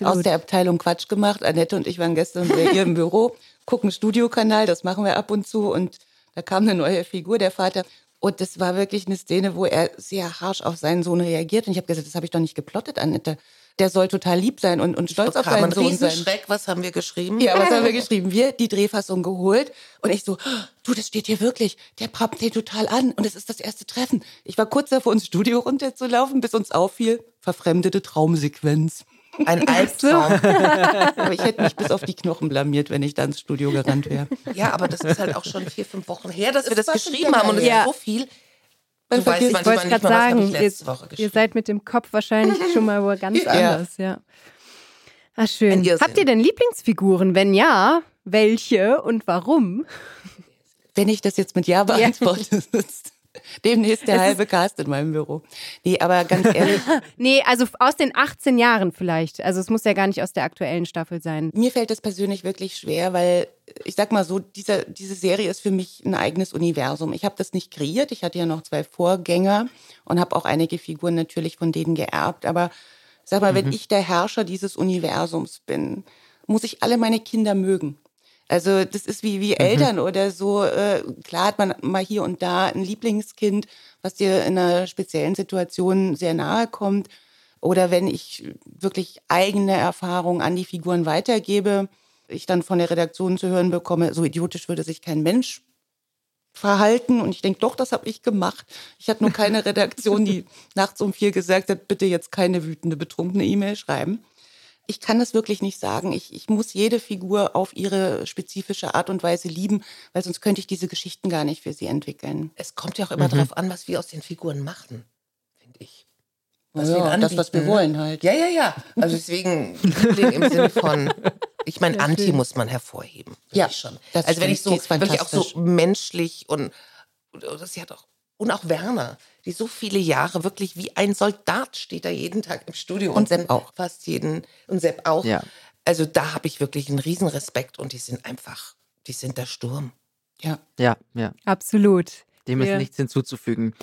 Aber aus der Abteilung Quatsch gemacht. Annette und ich waren gestern bei ihr im Büro, gucken Studiokanal, das machen wir ab und zu und da kam eine neue Figur, der Vater. Und das war wirklich eine Szene, wo er sehr harsch auf seinen Sohn reagiert. Und ich habe gesagt, das habe ich doch nicht geplottet, Annette. Der soll total lieb sein und, und stolz auf seinen Sohn sein. Schreck, was haben wir geschrieben? Ja, was haben wir geschrieben? Wir, die Drehfassung geholt. Und ich so, du, das steht hier wirklich. Der pappt den total an. Und es ist das erste Treffen. Ich war kurz davor, ins Studio runterzulaufen, bis uns auffiel, verfremdete Traumsequenz. Ein Albtraum. Aber ich hätte mich bis auf die Knochen blamiert, wenn ich da ins Studio gerannt wäre. Ja, aber das ist halt auch schon vier, fünf Wochen her, dass wir das war schon geschrieben haben. Und es Ja. ist so viel. Man Du weißt Ich wollte gerade sagen, ich letzte Woche ihr, ihr seid mit dem Kopf wahrscheinlich schon mal wo ganz Ja. anders, ja. Ah, schön. Habt ihr denn Lieblingsfiguren? Wenn ja, welche und warum? Wenn ich das jetzt mit Ja beantworte, ist demnächst der Es halbe Cast in meinem Büro. Nee, aber ganz ehrlich, Nee, also aus den 18 Jahren vielleicht. Also es muss ja gar nicht aus der aktuellen Staffel sein. mir fällt das persönlich wirklich schwer, weil ich sag mal so, diese, diese Serie ist für mich ein eigenes Universum. Ich habe das nicht kreiert, ich hatte ja noch zwei Vorgänger und habe auch einige Figuren natürlich von denen geerbt. Aber sag mal, wenn ich der Herrscher dieses Universums bin, muss ich alle meine Kinder mögen. Also das ist wie, wie Eltern oder so. Äh, klar hat man mal hier und da ein Lieblingskind, was dir in einer speziellen Situation sehr nahe kommt. Oder wenn ich wirklich eigene Erfahrungen an die Figuren weitergebe, ich dann von der Redaktion zu hören bekomme, so idiotisch würde sich kein Mensch verhalten. Und ich denke, doch, das habe ich gemacht. Ich hatte nur keine Redaktion, die nachts um vier gesagt hat, bitte jetzt keine wütende, betrunkene E-Mail schreiben. Ich kann das wirklich nicht sagen. Ich, ich muss jede Figur auf ihre spezifische Art und Weise lieben, weil sonst könnte ich diese Geschichten gar nicht für sie entwickeln. Es kommt ja auch immer darauf an, was wir aus den Figuren machen, finde ich. Was Ja, das, was wir ne? wollen halt. Ja, ja, ja. Also deswegen im Sinne von, ich meine, Anti muss man hervorheben. Ja, schon. das also wenn ich so wirklich auch so menschlich und, und das hat auch und auch Werner, die so viele Jahre wirklich wie ein Soldat steht da jeden Tag im Studio Und Sepp auch. fast jeden und Sepp auch. Ja. Also da habe ich wirklich einen Riesenrespekt und die sind einfach, die sind der Sturm. Ja. Ja, ja. Absolut. Dem ist Ja. nichts hinzuzufügen.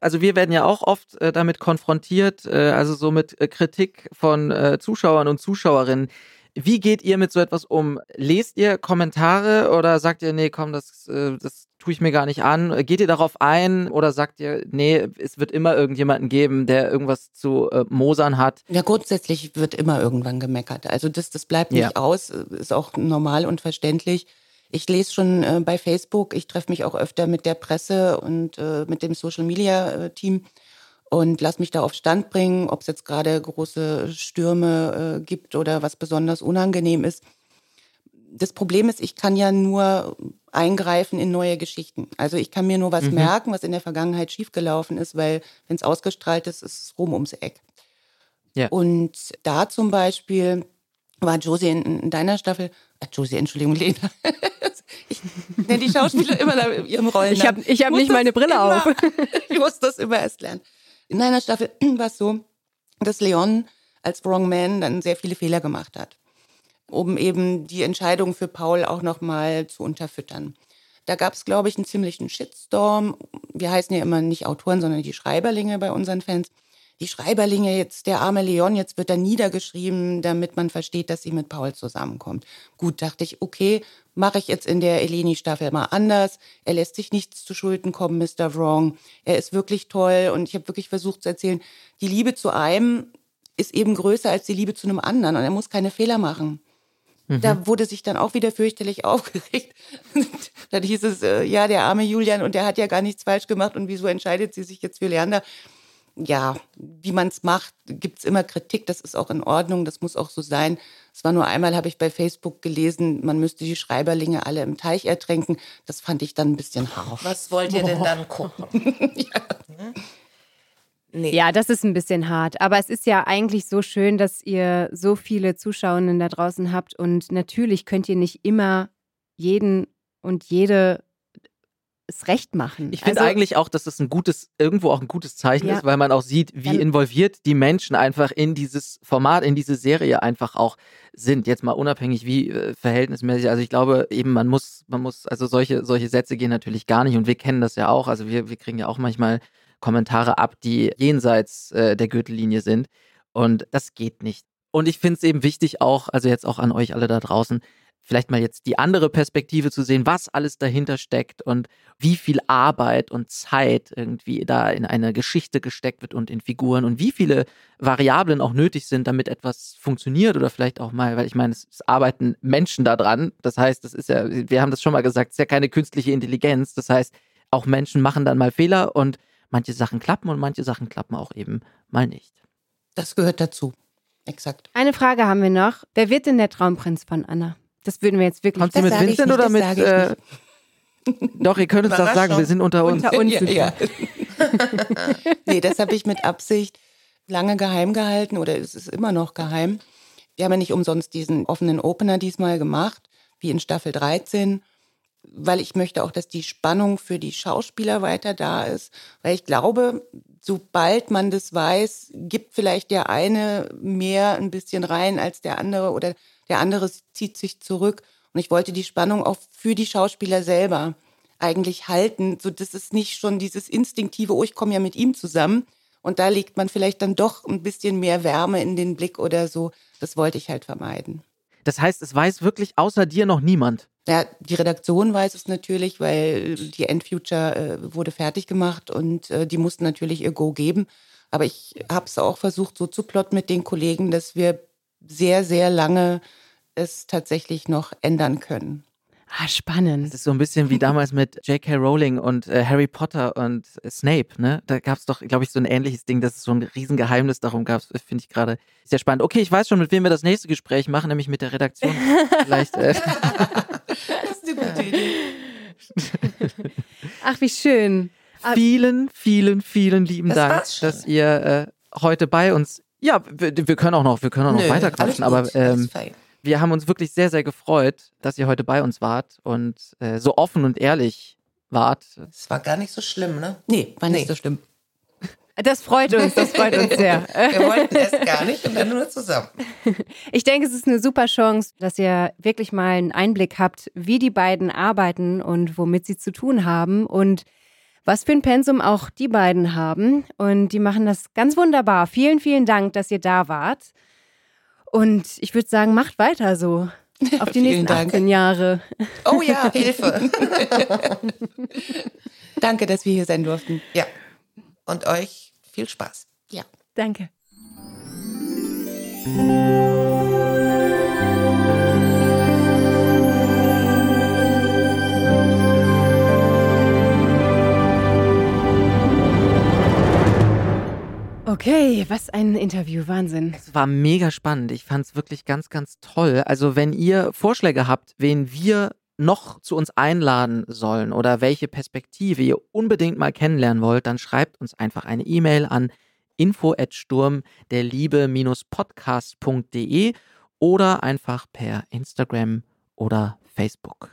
Also wir werden ja auch oft äh, damit konfrontiert, äh, also so mit äh, Kritik von äh, Zuschauern und Zuschauerinnen. Wie geht ihr mit so etwas um? Lest ihr Kommentare oder sagt ihr, nee, komm, das, äh, das tue ich mir gar nicht an? Geht ihr darauf ein oder sagt ihr, nee, es wird immer irgendjemanden geben, der irgendwas zu äh, mosern hat? Ja, grundsätzlich wird immer irgendwann gemeckert. Also das, das bleibt nicht Ja. aus, ist auch normal und verständlich. Ich lese schon äh, bei Facebook, ich treffe mich auch öfter mit der Presse und äh, mit dem Social Media äh, Team und lass mich da auf Stand bringen, ob es jetzt gerade große Stürme äh, gibt oder was besonders unangenehm ist. Das Problem ist, ich kann ja nur eingreifen in neue Geschichten. Also ich kann mir nur was merken, was in der Vergangenheit schiefgelaufen ist, weil wenn es ausgestrahlt ist, ist es rum ums Eck. Ja. Und da zum Beispiel war Josie in, in deiner Staffel, äh, Josie, Entschuldigung, Lena. ich nenne die Schauspieler immer nach ihrem Rollen. Ich habe ich hab nicht meine Brille auf. ich muss das immer erst lernen. In deiner Staffel war es so, dass Leon als Wrong Man dann sehr viele Fehler gemacht hat, um eben die Entscheidung für Paul auch nochmal zu unterfüttern. Da gab es, glaube ich, einen ziemlichen Shitstorm. Wir heißen ja immer nicht Autoren, sondern die Schreiberlinge bei unseren Fans. Die Schreiberlinge, jetzt der arme Leon, jetzt wird er niedergeschrieben, damit man versteht, dass sie mit Paul zusammenkommt. Gut, dachte ich, okay, mache ich jetzt in der Eleni-Staffel mal anders. Er lässt sich nichts zu Schulden kommen, Mr. Wrong. Er ist wirklich toll und ich habe wirklich versucht zu erzählen, die Liebe zu einem ist eben größer als die Liebe zu einem anderen und er muss keine Fehler machen. Da wurde sich dann auch wieder fürchterlich aufgeregt. dann hieß es, äh, ja, der arme Julian und der hat ja gar nichts falsch gemacht und wieso entscheidet sie sich jetzt für Leander? Ja, wie man es macht, gibt es immer Kritik, das ist auch in Ordnung, das muss auch so sein. Es war nur einmal, habe ich bei Facebook gelesen, man müsste die Schreiberlinge alle im Teich ertränken. Das fand ich dann ein bisschen harsch. Was wollt ihr denn dann gucken? Nee. Ja, das ist ein bisschen hart. Aber es ist ja eigentlich so schön, dass ihr so viele Zuschauerinnen da draußen habt. Und natürlich könnt ihr nicht immer jeden und jede es recht machen. Ich finde Also, eigentlich auch, dass das ein gutes, irgendwo auch ein gutes Zeichen Ja. ist, weil man auch sieht, wie involviert die Menschen einfach in dieses Format, in diese Serie einfach auch sind. Jetzt mal unabhängig wie äh, verhältnismäßig. Also ich glaube eben, man muss, man muss, also solche, solche Sätze gehen natürlich gar nicht und wir kennen das ja auch. Also wir, wir kriegen ja auch manchmal Kommentare ab, die jenseits äh, der Gürtellinie sind und das geht nicht. Und ich finde es eben wichtig auch, also jetzt auch an euch alle da draußen, vielleicht mal jetzt die andere Perspektive zu sehen, was alles dahinter steckt und wie viel Arbeit und Zeit irgendwie da in eine Geschichte gesteckt wird und in Figuren und wie viele Variablen auch nötig sind, damit etwas funktioniert oder vielleicht auch mal, weil ich meine, es, es arbeiten Menschen da dran. Das heißt, das ist ja, wir haben das schon mal gesagt, es ist ja keine künstliche Intelligenz. Das heißt, auch Menschen machen dann mal Fehler und manche Sachen klappen und manche Sachen klappen auch eben mal nicht. Das gehört dazu. exakt. Eine Frage haben wir noch. Wer wird denn der Traumprinz von Anna? Das würden wir jetzt wirklich Kommt sie Das mit Vincent nicht, oder mit. Äh, doch, ihr könnt uns das sagen, wir sind unter uns. Unter uns. ja, ja. nee, das habe ich mit Absicht lange geheim gehalten oder es ist immer noch geheim. Wir haben ja nicht umsonst diesen offenen Opener diesmal gemacht, wie in Staffel 13, weil ich möchte auch, dass die Spannung für die Schauspieler weiter da ist, weil ich glaube, sobald man das weiß, gibt vielleicht der eine mehr ein bisschen rein als der andere oder der andere zieht sich zurück. Und ich wollte die Spannung auch für die Schauspieler selber eigentlich halten, so dass es nicht schon dieses instinktive, oh, ich komme ja mit ihm zusammen. Und da legt man vielleicht dann doch ein bisschen mehr Wärme in den Blick oder so. Das wollte ich halt vermeiden. Das heißt, es weiß wirklich außer dir noch niemand. Ja, die Redaktion weiß es natürlich, weil die Endfuture äh, wurde fertig gemacht und äh, die mussten natürlich ihr Go geben. Aber ich habe es auch versucht, so zu plotten mit den Kollegen, dass wir sehr, sehr lange es tatsächlich noch ändern können. Ah, spannend. Das ist so ein bisschen wie damals mit J.K. Rowling und äh, Harry Potter und äh, Snape, ne? Da gab es doch, glaube ich, so ein ähnliches Ding, dass es so ein Riesengeheimnis darum gab. Das Finde ich gerade sehr spannend. Okay, ich weiß schon, mit wem wir das nächste Gespräch machen, nämlich mit der Redaktion. Vielleicht. Äh, eine gute Idee. Ach, wie schön. vielen, vielen, vielen lieben Das Dank, dass ihr äh, heute bei uns. Ja, wir, wir können auch noch, wir können auch noch Nö, weiter alles quatschen, gut, aber ähm, wir haben uns wirklich sehr, sehr gefreut, dass ihr heute bei uns wart und äh, so offen und ehrlich wart. Es war gar nicht so schlimm, ne? Nee, war nicht Nee. so schlimm. Das freut uns, das freut uns sehr. Wir wollten es gar nicht und dann nur zusammen. Ich denke, es ist eine super Chance, dass ihr wirklich mal einen Einblick habt, wie die beiden arbeiten und womit sie zu tun haben und was für ein Pensum auch die beiden haben. Und die machen das ganz wunderbar. Vielen, vielen Dank, dass ihr da wart. Und ich würde sagen, macht weiter so. Auf die nächsten Dank. 18 Jahre. Oh ja, Hilfe. Danke, dass wir hier sein durften. ja. Und euch viel Spaß. Ja. Danke. Okay, was ein Interview, Wahnsinn. Es war mega spannend. Ich fand es wirklich ganz, ganz toll. Also, wenn ihr Vorschläge habt, wen wir noch zu uns einladen sollen oder welche Perspektive ihr unbedingt mal kennenlernen wollt, dann schreibt uns einfach eine E-Mail an info@sturm der Liebe-podcast.de oder einfach per Instagram oder Facebook.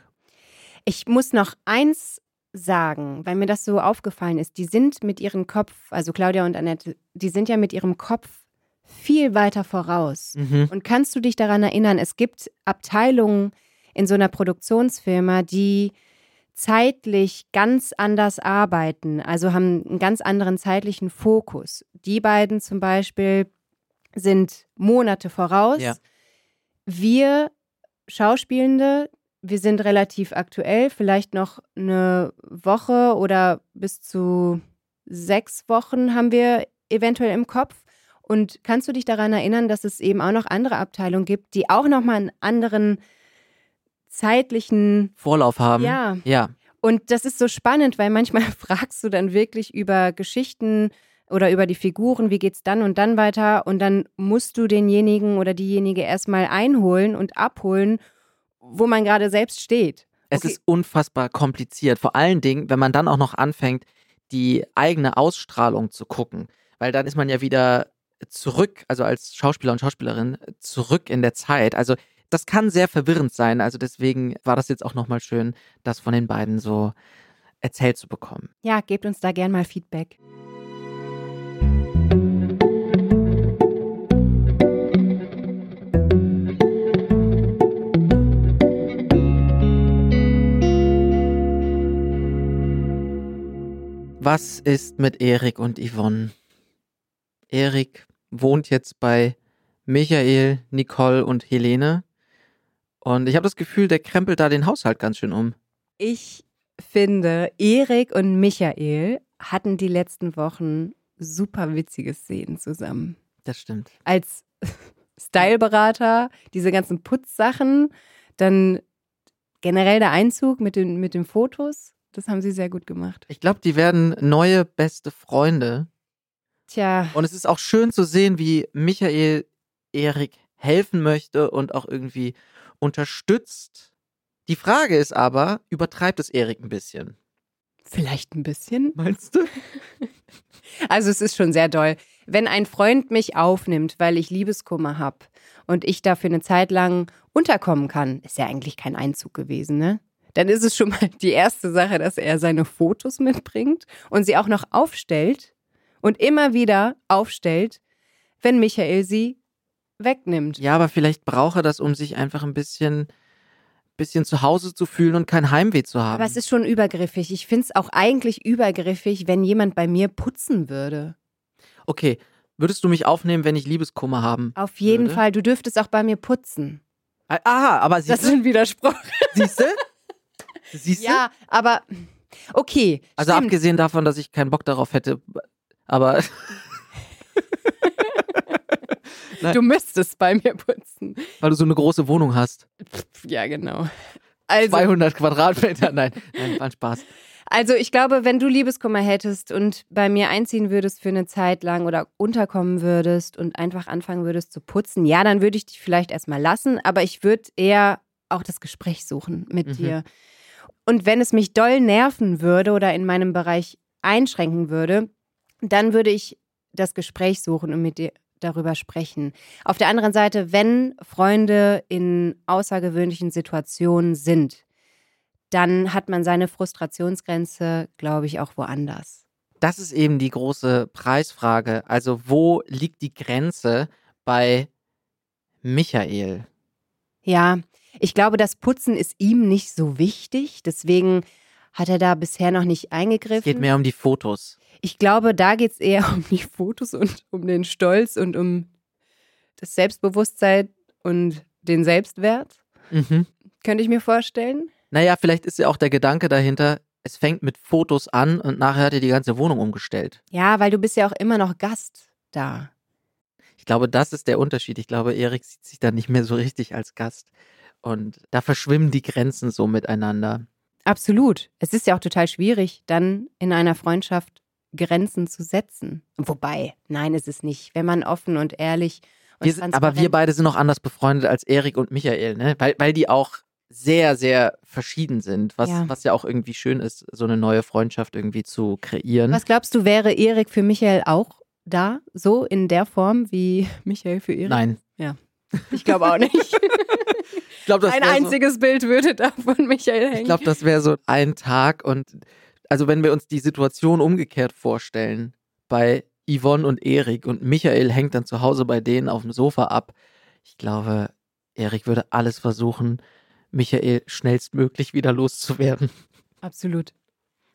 Ich muss noch eins sagen, weil mir das so aufgefallen ist. Die sind mit ihrem Kopf, also Claudia und Annette, die sind ja mit ihrem Kopf viel weiter voraus. Mhm. Und kannst du dich daran erinnern, es gibt Abteilungen in so einer Produktionsfirma, die zeitlich ganz anders arbeiten, also haben einen ganz anderen zeitlichen Fokus. Die beiden zum Beispiel sind Monate voraus. Ja. Wir Schauspielende, wir sind relativ aktuell, vielleicht noch eine Woche oder bis zu sechs Wochen haben wir eventuell im Kopf. Und kannst du dich daran erinnern, dass es eben auch noch andere Abteilungen gibt, die auch nochmal einen anderen zeitlichen Vorlauf haben. Ja. Ja. und das ist so spannend, weil manchmal fragst du dann wirklich über Geschichten oder über die Figuren, wie geht's dann und dann weiter und dann musst du denjenigen oder diejenige erstmal einholen und abholen, wo man gerade selbst steht. Es Okay. ist unfassbar kompliziert. Vor allen Dingen, wenn man dann auch noch anfängt, die eigene Ausstrahlung zu gucken. Weil dann ist man ja wieder zurück, also als Schauspieler und Schauspielerin, zurück in der Zeit. Also das kann sehr verwirrend sein. Also deswegen war das jetzt auch nochmal schön, das von den beiden so erzählt zu bekommen. Ja, gebt uns da gern mal Feedback. Was ist mit Erik und Yvonne? Erik wohnt jetzt bei Michael, Nicole und Helene. Und ich habe das Gefühl, der krempelt da den Haushalt ganz schön um. Ich finde, Erik und Michael hatten die letzten Wochen super witzige Szenen zusammen. Das stimmt. Als Styleberater, diese ganzen Putzsachen, dann generell der Einzug mit den, mit den Fotos, das haben sie sehr gut gemacht. Ich glaube, die werden neue beste Freunde. Tja, Und es ist auch schön zu sehen, wie Michael Erik helfen möchte und auch irgendwie unterstützt. Die Frage ist aber, übertreibt es Erik ein bisschen? Vielleicht ein bisschen. Meinst du? Also es ist schon sehr doll. Wenn ein Freund mich aufnimmt, weil ich Liebeskummer habe und ich dafür eine Zeit lang unterkommen kann, ist ja eigentlich kein Einzug gewesen, ne? Dann ist es schon mal die erste Sache, dass er seine Fotos mitbringt und sie auch noch aufstellt und immer wieder aufstellt, wenn Michael sie wegnimmt. Ja, aber vielleicht braucht er das, um sich einfach ein bisschen, bisschen zu Hause zu fühlen und kein Heimweh zu haben. Aber es ist schon übergriffig. Ich finde es auch eigentlich übergriffig, wenn jemand bei mir putzen würde. okay, würdest du mich aufnehmen, wenn ich Liebeskummer haben? Auf jeden würde? Fall. Du dürftest auch bei mir putzen. Ah, Aha, aber Das siehst ist du? ein Widerspruch. Siehst du? Siehst du? Ja, aber okay. Also stimmt. abgesehen davon, dass ich keinen Bock darauf hätte, aber Du müsstest bei mir putzen. weil du so eine große Wohnung hast. Ja, genau. Also, 200 Quadratmeter. Nein, nein, war ein Spaß. also ich glaube, wenn du Liebeskummer hättest und bei mir einziehen würdest für eine Zeit lang oder unterkommen würdest und einfach anfangen würdest zu putzen, ja, dann würde ich dich vielleicht erstmal lassen, aber ich würde eher auch das Gespräch suchen mit Mhm. dir. Und wenn es mich doll nerven würde oder in meinem Bereich einschränken würde, dann würde ich das Gespräch suchen und mit dir darüber sprechen. Auf der anderen Seite, wenn Freunde in außergewöhnlichen Situationen sind, dann hat man seine Frustrationsgrenze, glaube ich, auch woanders. Das ist eben die große Preisfrage. Also, wo liegt die Grenze bei Michael? Ja, ich glaube, das Putzen ist ihm nicht so wichtig, deswegen hat er da bisher noch nicht Es eingegriffen. geht mehr um die Fotos. Ich glaube, da geht es eher um die Fotos und um den Stolz und um das Selbstbewusstsein und den Selbstwert. Mhm. Könnte ich mir vorstellen. Naja, vielleicht ist ja auch der Gedanke dahinter, es fängt mit Fotos an und nachher hat er die ganze Wohnung umgestellt. Ja, weil du bist ja auch immer noch Gast da. Ich glaube, das ist der Unterschied. Ich glaube, Erik sieht sich da nicht mehr so richtig als Gast. Und da verschwimmen die Grenzen so miteinander. Absolut. Es ist ja auch total schwierig, dann in einer Freundschaft Grenzen zu setzen. Wobei, nein, ist es nicht. Wenn man offen und ehrlich und Wir sind, aber wir beide sind noch anders befreundet als Erik und Michael, ne? Weil, weil die auch sehr, sehr verschieden sind, was Ja. was ja auch irgendwie schön ist, so eine neue Freundschaft irgendwie zu kreieren. Was glaubst du, wäre Erik für Michael auch da? So in der Form wie Michael für Erik? Nein. Ich glaube auch nicht. Das Ein wär so, einziges Bild würde da von Michael hängen. ich glaube, das wäre so ein Tag und also wenn wir uns die Situation umgekehrt vorstellen, bei Yvonne und Erik und Michael hängt dann zu Hause bei denen auf dem Sofa ab. Ich glaube, Erik würde alles versuchen, Michael schnellstmöglich wieder loszuwerden. Absolut.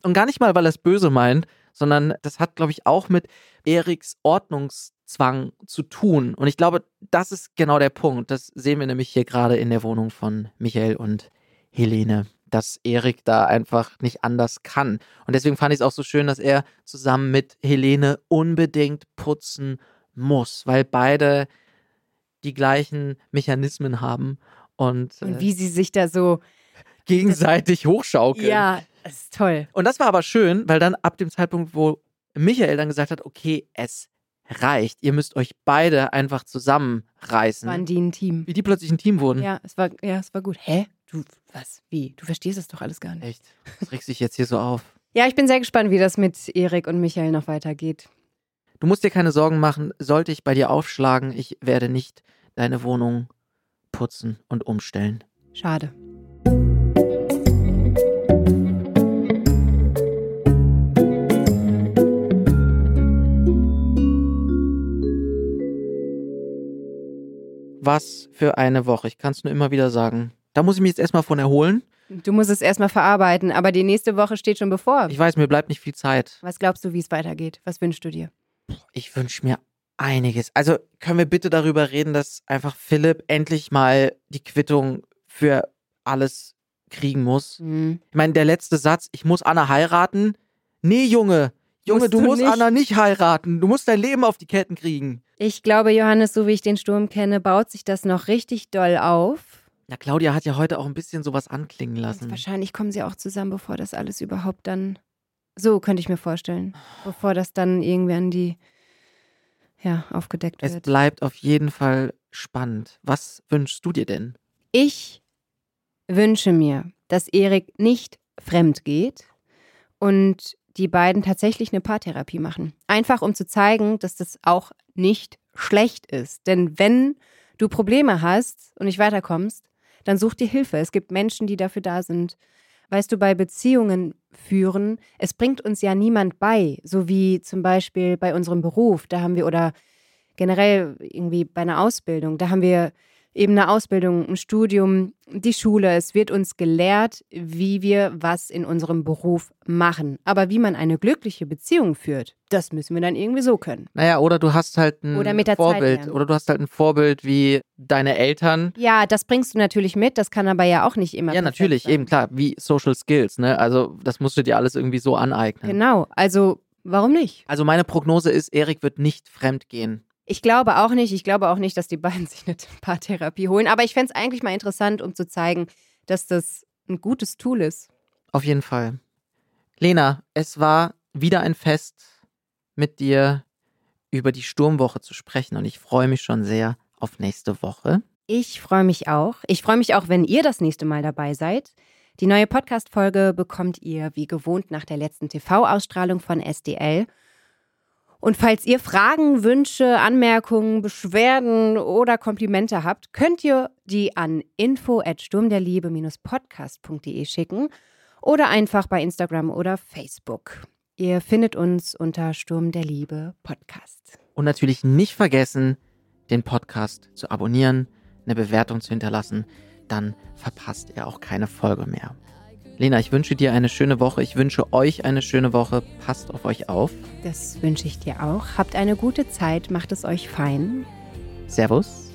Und gar nicht mal, weil er es böse meint, sondern das hat, glaube ich, auch mit Eriks Ordnungszwang zu tun. Und ich glaube, das ist genau der Punkt. Das sehen wir nämlich hier gerade in der Wohnung von Michael und Helene, dass Erik da einfach nicht anders kann. Und deswegen fand ich es auch so schön, dass er zusammen mit Helene unbedingt putzen muss, weil beide die gleichen Mechanismen haben und, Und äh, wie sie sich da so. gegenseitig hochschaukeln. Ja, das ist toll. Und das war aber schön, weil dann ab dem Zeitpunkt, wo Michael dann gesagt hat, okay, es reicht, ihr müsst euch beide einfach zusammenreißen, Waren die ein Team. wie die plötzlich ein Team wurden. Ja, es war, ja, es war gut. Hä? Du, was? Wie? Du verstehst es doch alles gar nicht. Echt, das regt sich jetzt hier so auf. Ja, ich bin sehr gespannt, wie das mit Erik und Michael noch weitergeht. Du musst dir keine Sorgen machen, sollte ich bei dir aufschlagen, ich werde nicht deine Wohnung putzen und umstellen. Schade. Was für eine Woche, ich kann es nur immer wieder sagen. Da muss ich mich jetzt erstmal von erholen. Du musst es erstmal verarbeiten, aber die nächste Woche steht schon bevor. Ich weiß, mir bleibt nicht viel Zeit. Was glaubst du, wie es weitergeht? Was wünschst du dir? Ich wünsche mir einiges. Also können wir bitte darüber reden, dass einfach Philipp endlich mal die Quittung für alles kriegen muss. Hm. Ich meine, der letzte Satz, ich muss Anna heiraten. Nee, Junge. Junge, Musst du du musst nicht. Anna nicht heiraten. Du musst dein Leben auf die Ketten kriegen. Ich glaube, Johannes, so wie ich den Sturm kenne, baut sich das noch richtig doll auf. Ja, Claudia hat ja heute auch ein bisschen sowas anklingen lassen. wahrscheinlich kommen sie auch zusammen, bevor das alles überhaupt dann. So könnte ich mir vorstellen. Bevor das dann irgendwie an die. Ja, aufgedeckt Es wird. bleibt auf jeden Fall spannend. Was wünschst du dir denn? Ich wünsche mir, dass Erik nicht fremd geht und die beiden tatsächlich eine Paartherapie machen. Einfach um zu zeigen, dass das auch nicht schlecht ist. Denn wenn du Probleme hast und nicht weiterkommst, dann such dir Hilfe. Es gibt Menschen, die dafür da sind. Weißt du, bei Beziehungen führen, es bringt uns ja niemand bei, so wie zum Beispiel bei unserem Beruf, da haben wir oder generell irgendwie bei einer Ausbildung, da haben wir eben eine Ausbildung, ein Studium, die Schule. Es wird uns gelehrt, wie wir was in unserem Beruf machen. Aber wie man eine glückliche Beziehung führt, das müssen wir dann irgendwie so können. Naja, oder du hast halt ein Oder Vorbild. Oder du hast halt ein Vorbild wie deine Eltern. Ja, das bringst du natürlich mit, das kann aber ja auch nicht immer. Ja, natürlich, sein. eben klar, wie Social Skills, ne? Also das musst du dir alles irgendwie so aneignen. Genau, also warum nicht? Also meine Prognose ist, Erik wird nicht fremd gehen. Ich glaube auch nicht. Ich glaube auch nicht, dass die beiden sich eine Paartherapie holen. Aber ich fände es eigentlich mal interessant, um zu zeigen, dass das ein gutes Tool ist. Auf jeden Fall. Lena, es war wieder ein Fest, mit dir über die Sturmwoche zu sprechen und ich freue mich schon sehr auf nächste Woche. Ich freue mich auch. Ich freue mich auch, wenn ihr das nächste Mal dabei seid. Die neue Podcast-Folge bekommt ihr wie gewohnt nach der letzten TV-Ausstrahlung von SDL. Und falls ihr Fragen, Wünsche, Anmerkungen, Beschwerden oder Komplimente habt, könnt ihr die an info@sturmderliebe-podcast.de schicken oder einfach bei Instagram oder Facebook. Ihr findet uns unter Sturm der Liebe Podcast. Und natürlich nicht vergessen, den Podcast zu abonnieren, eine Bewertung zu hinterlassen, dann verpasst ihr auch keine Folge mehr. Lena, ich wünsche dir eine schöne Woche. Ich wünsche euch eine schöne Woche. Passt auf euch auf. Das wünsche ich dir auch. Habt eine gute Zeit, macht es euch fein. Servus,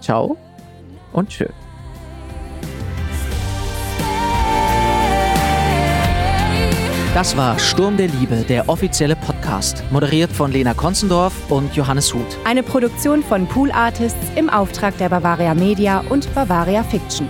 ciao und tschö. Das war Sturm der Liebe, der offizielle Podcast, moderiert von Lena Konzendorf und Johannes Huth. Eine Produktion von Pool Artists im Auftrag der Bavaria Media und Bavaria Fiction.